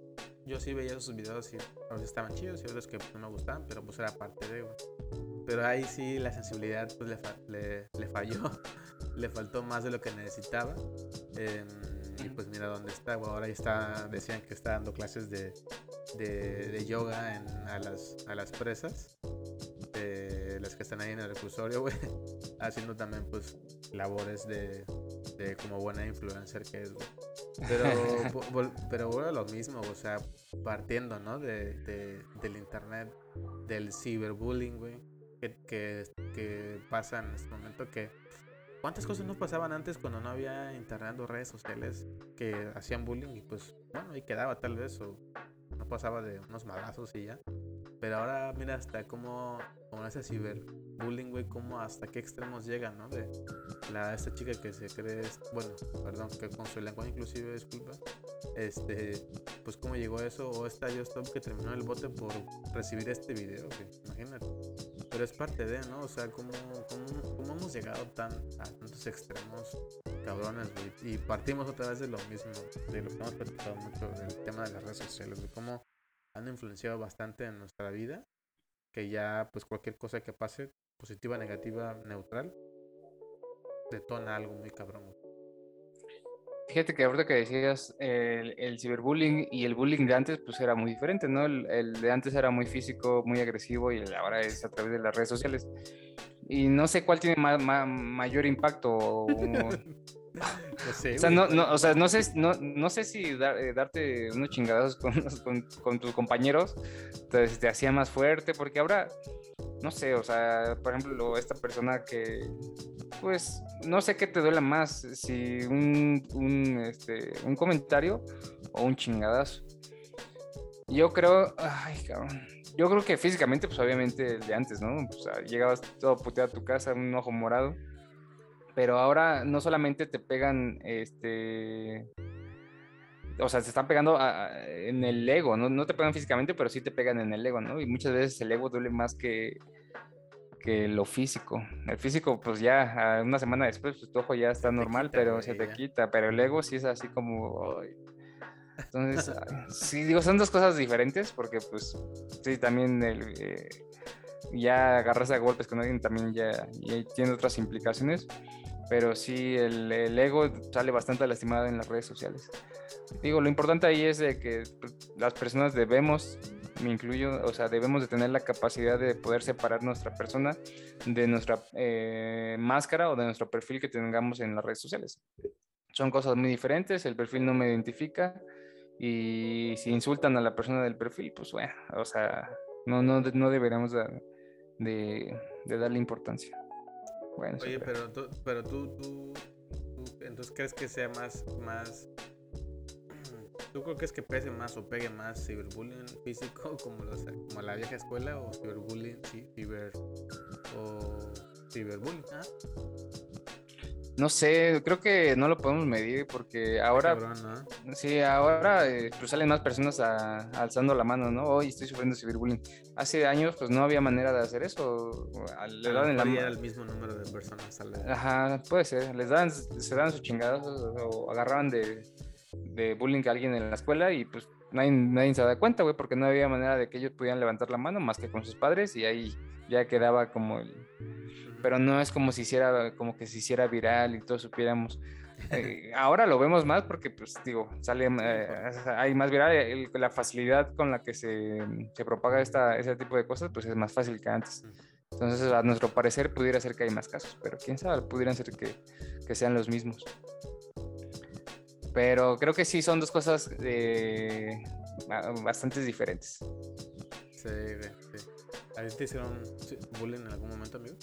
yo sí veía esos videos y a veces estaban chidos y otros que no me gustaban, pero pues era parte de. Pero ahí sí la sensibilidad pues le, le, falló, <laughs> le faltó más de lo que necesitaba. Em, y pues mira dónde está, güey. Ahora está, decían que está dando clases de, de, de yoga en, a, las, a las presas. Están ahí en el reclusorio, güey. <laughs> Haciendo también pues labores de, de como buena influencer que es, güey. Pero, <laughs> pero bueno, lo mismo, o sea, partiendo, ¿no? De, del internet, del ciberbullying, güey, que, que, que, pasa en este momento que... ¿Cuántas cosas no pasaban antes cuando no había internet o redes sociales que hacían bullying y pues, bueno, ahí quedaba tal vez o no pasaba de unos madrazos y ya? Pero ahora mira hasta cómo, como ese ciberbullying, güey, cómo hasta qué extremos llegan, ¿no? De la, esta chica que se cree, bueno, perdón, que con su lenguaje inclusive, disculpa, este, pues cómo llegó eso, o esta Stop que terminó el bote por recibir este video, güey, imagínate. Pero es parte de, ¿no? O sea, cómo, cómo, hemos llegado tan, a tantos extremos cabrones, güey. Y partimos otra vez de lo mismo, de lo que hemos platicado mucho, del tema de las redes sociales, güey. Cómo han influenciado bastante en nuestra vida, que ya pues cualquier cosa que pase, positiva, negativa, neutral, detona algo muy cabrón. Fíjate que ahorita que decías el, el, ciberbullying y el bullying de antes, pues era muy diferente, ¿no? El, el, de antes era muy físico, muy agresivo y ahora es a través de las redes sociales. Y no sé cuál tiene mayor impacto. <laughs> o sea, no, no, o sea, no sé, no, no sé si eh, darte unos chingados con, con, con, tus compañeros te, te hacía más fuerte, porque ahora, no sé, o sea, por ejemplo, esta persona que, pues, no sé qué te duela más, si un, un, este, un comentario o un chingadazo. Yo creo, ay, cabrón. Yo creo que físicamente, pues obviamente de antes, ¿no? Llegabas todo puteado a tu casa, un ojo morado pero ahora no solamente te pegan, este, o sea, se están pegando en el ego, ¿no? no te pegan físicamente, pero sí te pegan en el ego, ¿no? Y muchas veces el ego duele más que, que lo físico. El físico, pues ya una semana después, pues tu ojo ya está normal, pero se te quita, pero el ego sí es así como... Entonces, <laughs> sí, digo, son dos cosas diferentes, porque pues sí, también el, eh, ya agarrarse a golpes con alguien también ya, ya tiene otras implicaciones pero sí el, el, ego sale bastante lastimado en las redes sociales. Digo, lo importante ahí es de que las personas debemos, me incluyo, o sea, debemos de tener la capacidad de poder separar nuestra persona de nuestra eh, máscara o de nuestro perfil que tengamos en las redes sociales. Son cosas muy diferentes, el perfil no me identifica y si insultan a la persona del perfil, pues bueno, o sea, no, no, no deberíamos de, de darle importancia. Oye, pero, tú, pero tú, tú, entonces crees que sea más, más, <clears throat> ¿tú crees que pese más o pegue más ciberbullying físico como, los, como la vieja escuela o ciberbullying, ciber, o ciberbullying? ¿ah? No sé, creo que no lo podemos medir porque ahora. Sí, ahora eh, pues salen más personas alzando la mano, ¿no? Hoy estoy sufriendo ciberbullying. Hace años, pues no había manera de hacer eso. Le la el mismo número de personas. Ajá, puede ser. Les dan, se dan sus chingadas o agarraban de, de bullying a alguien en la escuela y pues nadie, nadie se da cuenta, güey, porque no había manera de que ellos pudieran levantar la mano más que con sus padres y ahí ya quedaba como el pero no es como si hiciera, como que se hiciera viral y todos supiéramos. Eh, ahora lo vemos más porque, pues, digo, sale, eh, hay más viral, la facilidad con la que se, se propaga esta, ese tipo de cosas, pues es más fácil que antes. Entonces, a nuestro parecer, pudiera ser que hay más casos, pero quién sabe, pudieran ser que, que sean los mismos. Pero creo que sí son dos cosas eh, bastante diferentes. Sí, sí. ¿A ti te hicieron bullying en algún momento, amigo?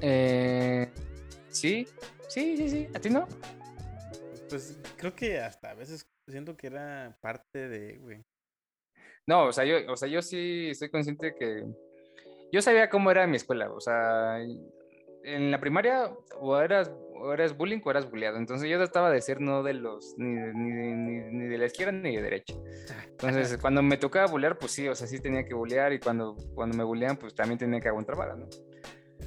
Eh, sí, sí, sí, sí. ¿A ti no? Pues creo que hasta a veces siento que era parte de, güey. No, o sea, yo, o sea, yo sí estoy consciente que yo sabía cómo era mi escuela. O sea, en la primaria o eras, o eras bullying o eras bulleado. Entonces yo trataba de ser no de los, ni, ni, ni, de la izquierda ni de derecha. Entonces <laughs> cuando me tocaba bullear, pues sí, o sea, sí tenía que bullear y cuando, cuando me bulleaban, pues también tenía que aguantar vara, ¿no?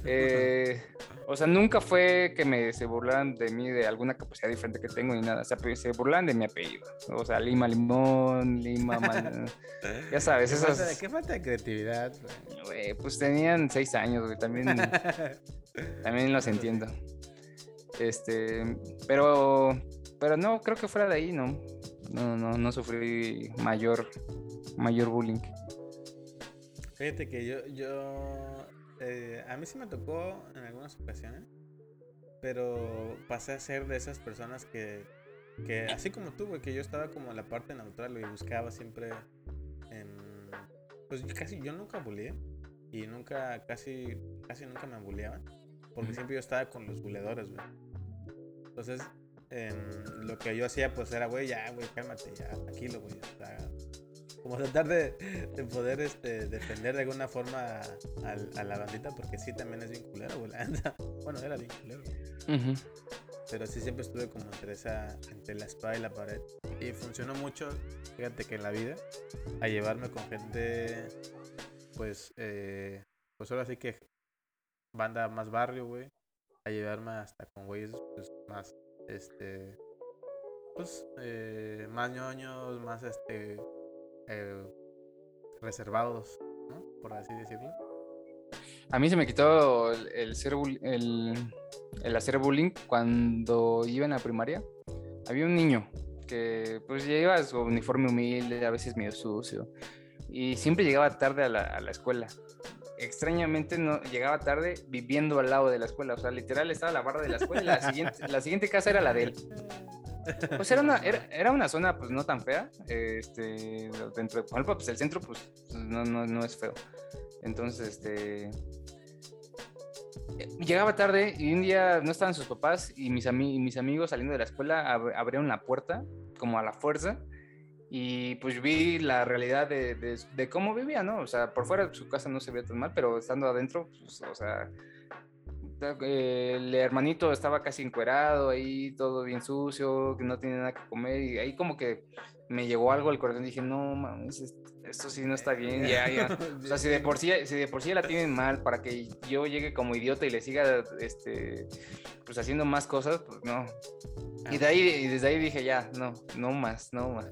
Eh, o sea, nunca fue que me se burlaran de mí de alguna capacidad diferente que tengo ni nada. O sea, se burlan de mi apellido. O sea, Lima Limón, Lima <laughs> Ya sabes, ¿Qué esas. Falta de, ¿Qué falta de creatividad, güey? pues tenían seis años, güey. También, <laughs> también los entiendo. Este, pero, pero no, creo que fuera de ahí, no. No, no, no sufrí mayor, mayor bullying. Fíjate que yo, yo, eh, a mí sí me tocó en algunas ocasiones, pero pasé a ser de esas personas que, que así como tú, güey, que yo estaba como en la parte neutral y buscaba siempre en, pues casi, yo nunca bullié y nunca, casi, casi nunca me bulleaban, porque siempre yo estaba con los buleadores, güey. Entonces, lo que yo hacía pues era, güey, ya, güey, cálmate, ya, tranquilo, güey, o sea, como tratar de, de poder este, defender de alguna forma a, a, la bandita, porque sí también es bien culero, güey. Bueno, era bien culero. Pero sí siempre estuve como entre, esa, entre la espada y la pared. Y funcionó mucho, fíjate que en la vida, a llevarme con gente, pues, eh, pues ahora sí que banda más barrio, güey. A llevarme hasta con güeyes pues, más, este, pues, eh, más ñoños, más, este, eh, reservados, ¿no? Por así decirlo. A mí se me quitó el, ser el, el, hacer bullying cuando iba en la primaria. Había un niño que pues llevaba su uniforme humilde, a veces medio sucio, y siempre llegaba tarde a la, a la escuela. Extrañamente no llegaba tarde viviendo al lado de la escuela, o sea, literal estaba la barra de la escuela la siguiente, la siguiente casa era la de él. Pues era una, era, era, una zona pues no tan fea. Este, dentro de pues el centro pues no, no, no es feo. Entonces, este llegaba tarde y un día no estaban sus papás y mis, ami mis amigos saliendo de la escuela ab abrieron la puerta como a la fuerza y pues vi la realidad de, de, de, cómo vivía, ¿no? O sea, por fuera su casa no se veía tan mal, pero estando adentro, pues, o sea, el hermanito estaba casi encuerado ahí, todo bien sucio, que no tenía nada que comer, y ahí como que me llegó algo al corazón dije, no mames, esto sí no está bien, ya, ya. <laughs> O sea, si de por sí, si de por sí la tienen mal para que yo llegue como idiota y le siga, este, pues haciendo más cosas, pues no. Y de ahí, y desde ahí dije, ya, no, no más, no más.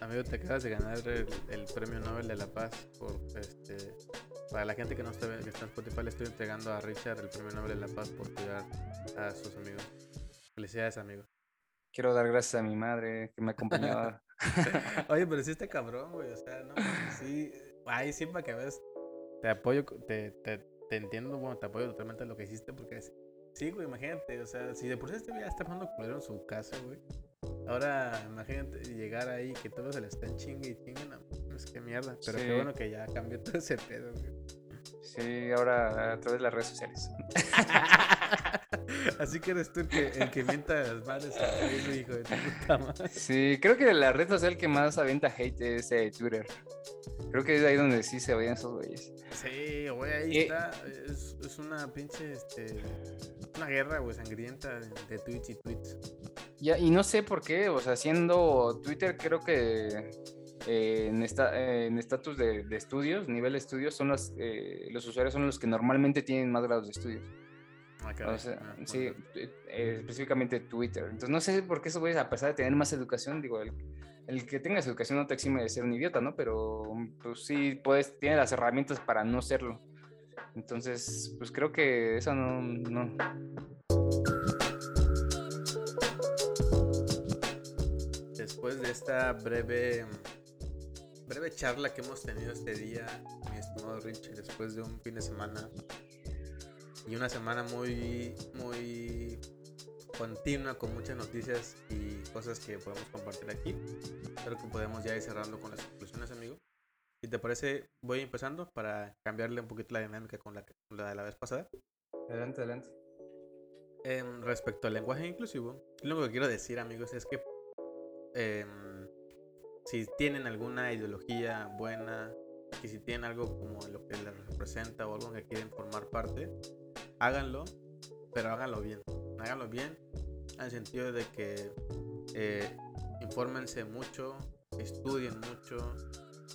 Amigo, te acabas de ganar el, el premio Nobel de la Paz por, este, para la gente que no está, que está en Spotify, le estoy entregando a Richard el premio Nobel de la Paz por cuidar a sus amigos. Felicidades, amigo. Quiero dar gracias a mi madre que me acompañaba. <laughs> Oye, pero sí está cabrón, güey. O sea, no, sí. Ahí sí, para que ves. Te apoyo, te, te, te, entiendo, bueno, te apoyo totalmente en lo que hiciste porque sí, güey, imagínate. O sea, si de por sí este ya está jugando culero en su casa, güey. Ahora, imagínate llegar ahí que todos se le están chingue y chingue. No, es que mierda. Pero qué bueno que ya cambió todo ese pedo, güey. Sí, ahora a través de las redes sociales. <laughs> Así que eres tú el que, el que mienta las madres a hijo de tu puta madre. Sí, creo que la red social que más avienta hate es eh, Twitter. Creo que es ahí donde sí se vayan esos güeyes. Sí, güey, ahí está. Es, es, una pinche, este, una guerra, güey, sangrienta de, tweets y tweets. Ya, y no sé por qué, o sea, siendo Twitter creo que eh, en estatus de, de, estudios, nivel de estudios, son los, eh, los usuarios son los que normalmente tienen más grados de estudios. Ah, o sea, ah, sí, eh, específicamente Twitter. Entonces no sé por qué esos güeyes, a pesar de tener más educación, digo, el, el, que tengas educación no te exime de ser un idiota, ¿no? Pero pues sí, puedes, tiene las herramientas para no serlo. Entonces, pues creo que eso no, no. Después de esta breve breve charla que hemos tenido este día, mi estimado Rich, después de un fin de semana y una semana muy, muy continua con muchas noticias y cosas que podemos compartir aquí. Espero que podemos ya ir cerrando con las conclusiones, amigo. Si te parece, voy empezando para cambiarle un poquito la dinámica con la, la de la vez pasada. Adelante, adelante. respecto al lenguaje inclusivo, lo único que quiero decir, amigos, es que eh, si tienen alguna ideología buena y si tienen algo como lo que les representa o algo que quieren formar parte, háganlo, pero háganlo bien. Háganlo bien en el sentido de que eh, infórmense mucho, estudien mucho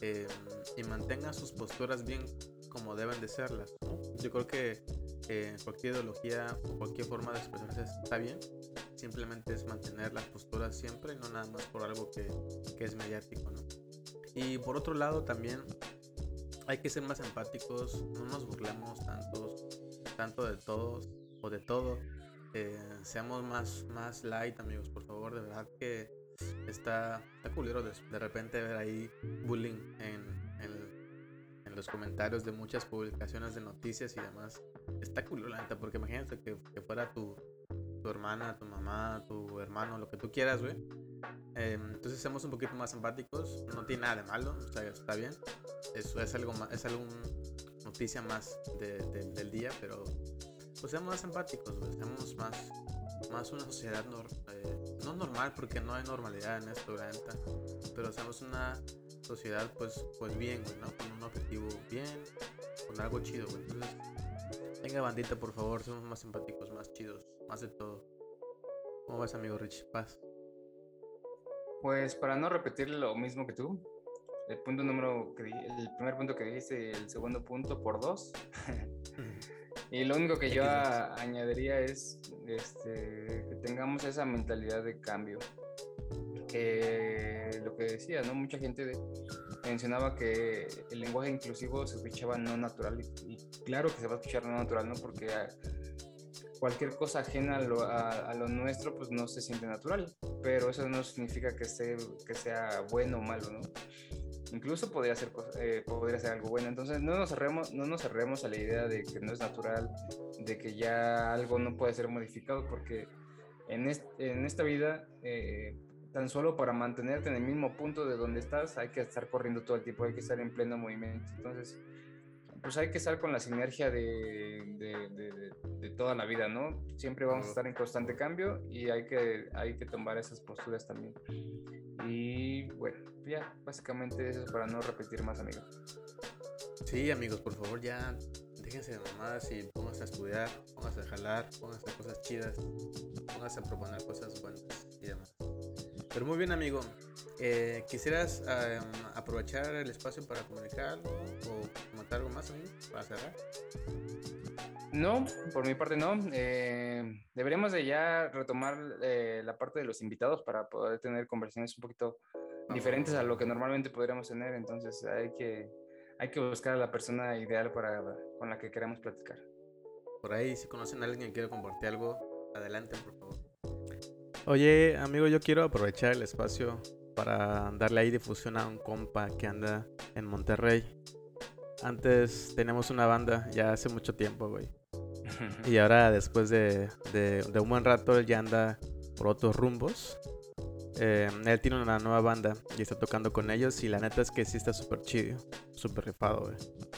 eh, y mantengan sus posturas bien como deben de serlas. Yo creo que eh, cualquier ideología o cualquier forma de expresarse está bien. Simplemente es mantener las posturas siempre, no nada más por algo que, que es mediático, ¿no? Y por otro lado también hay que ser más empáticos, no nos burlemos tanto, tanto de todos o de todo. Seamos más, más light, amigos, por favor. De verdad que está, está culero de, de repente ver ahí bullying en, en, los comentarios de muchas publicaciones de noticias y demás. Está culero, la neta, porque imagínate que, que fuera tu, tu hermana, tu mamá, tu hermano, lo que tú quieras, güey. Em, entonces seamos un poquito más empáticos. No tiene nada de malo, o sea, está bien. Eso es algo más, es algo noticia más del día, pero pues seamos más empáticos, seamos más, más una sociedad eh, no normal, porque no hay normalidad en esto, la pero seamos una sociedad pues, pues bien, ¿no? Con un objetivo bien, con algo chido, Entonces, venga bandita, por favor, seamos más empáticos, más chidos, más de todo. ¿Cómo vas, amigo Rich? Paz. Pues para no repetir lo mismo que tú, el punto número que el primer punto que dijiste, el segundo punto por dos. <laughs> y lo único que yo añadiría es este, que tengamos esa mentalidad de cambio. Que lo que decía, ¿no? Mucha gente mencionaba que el lenguaje inclusivo se escuchaba no natural y, claro que se va a escuchar no natural, ¿no? Porque cualquier cosa ajena a lo, a, lo, nuestro pues no se siente natural, pero eso no significa que, que sea bueno o malo, ¿no? Incluso podría ser, eh, podría ser algo bueno. Entonces no nos, cerremos, no nos cerremos a la idea de que no es natural, de que ya algo no puede ser modificado, porque en, en esta vida, eh, tan solo para mantenerte en el mismo punto de donde estás, hay que estar corriendo todo el tiempo, hay que estar en pleno movimiento. Entonces, pues hay que estar con la sinergia de, de, toda la vida, ¿no? Siempre vamos a estar en constante cambio y hay que, hay que tomar esas posturas también. Y bueno, ya, básicamente eso es para no repetir más, amigos. Sí, amigos, por favor, ya déjense de mamadas y pónganse a estudiar, pónganse a jalar, pónganse a cosas chidas, pónganse a proponer cosas buenas y demás. Pero muy bien, amigo. Eh, ¿Quisieras em, aprovechar el espacio para comunicar algo o comentar algo más, amigo, para cerrar? No, por mi parte no. Eh, deberíamos de ya retomar eh, la parte de los invitados para poder tener conversaciones un poquito diferentes a lo que normalmente podríamos tener. Entonces hay que, hay que buscar a la persona ideal para, con la que queramos platicar. Por ahí, si conocen a alguien que quiere compartir algo, adelante, por favor. Oye, amigo, yo quiero aprovechar el espacio para darle ahí difusión a un compa que anda en Monterrey. Antes teníamos una banda ya hace mucho tiempo, güey. Y ahora después de, de, un buen rato él ya anda por otros rumbos. Eh, él tiene una nueva banda y está tocando con ellos y la neta es que sí está súper chido, súper rifado, güey.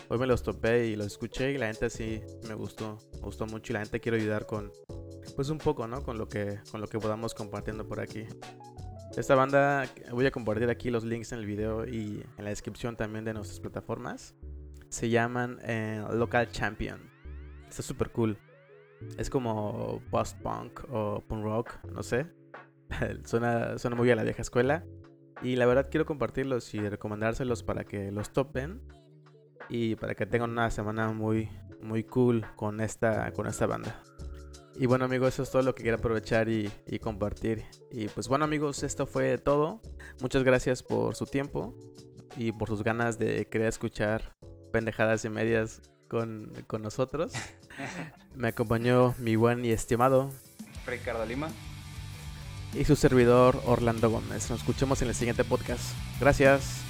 Hoy me los topé y los escuché y la neta sí me gustó, me gustó mucho y la neta quiero ayudar con, pues un poco, ¿no? Con lo que, con lo que podamos compartiendo por aquí. Esta banda, voy a compartir aquí los links en el video y en la descripción también de nuestras plataformas. Se llaman eh, Local Champion. Está súper cool. Es como post-punk o punk rock, no sé. <laughs> suena, suena muy a la vieja escuela. Y la verdad quiero compartirlos y recomendárselos para que los topen. Y para que tengan una semana muy, muy cool con esta, con esta banda. Y bueno amigos, eso es todo lo que quiero aprovechar y, compartir. Y pues bueno amigos, esto fue todo. Muchas gracias por su tiempo y por sus ganas de querer escuchar pendejadas y medias con, con nosotros. <laughs> Me acompañó mi buen y estimado Ricardo Lima y su servidor Orlando Gómez. Nos escuchamos en el siguiente podcast. Gracias.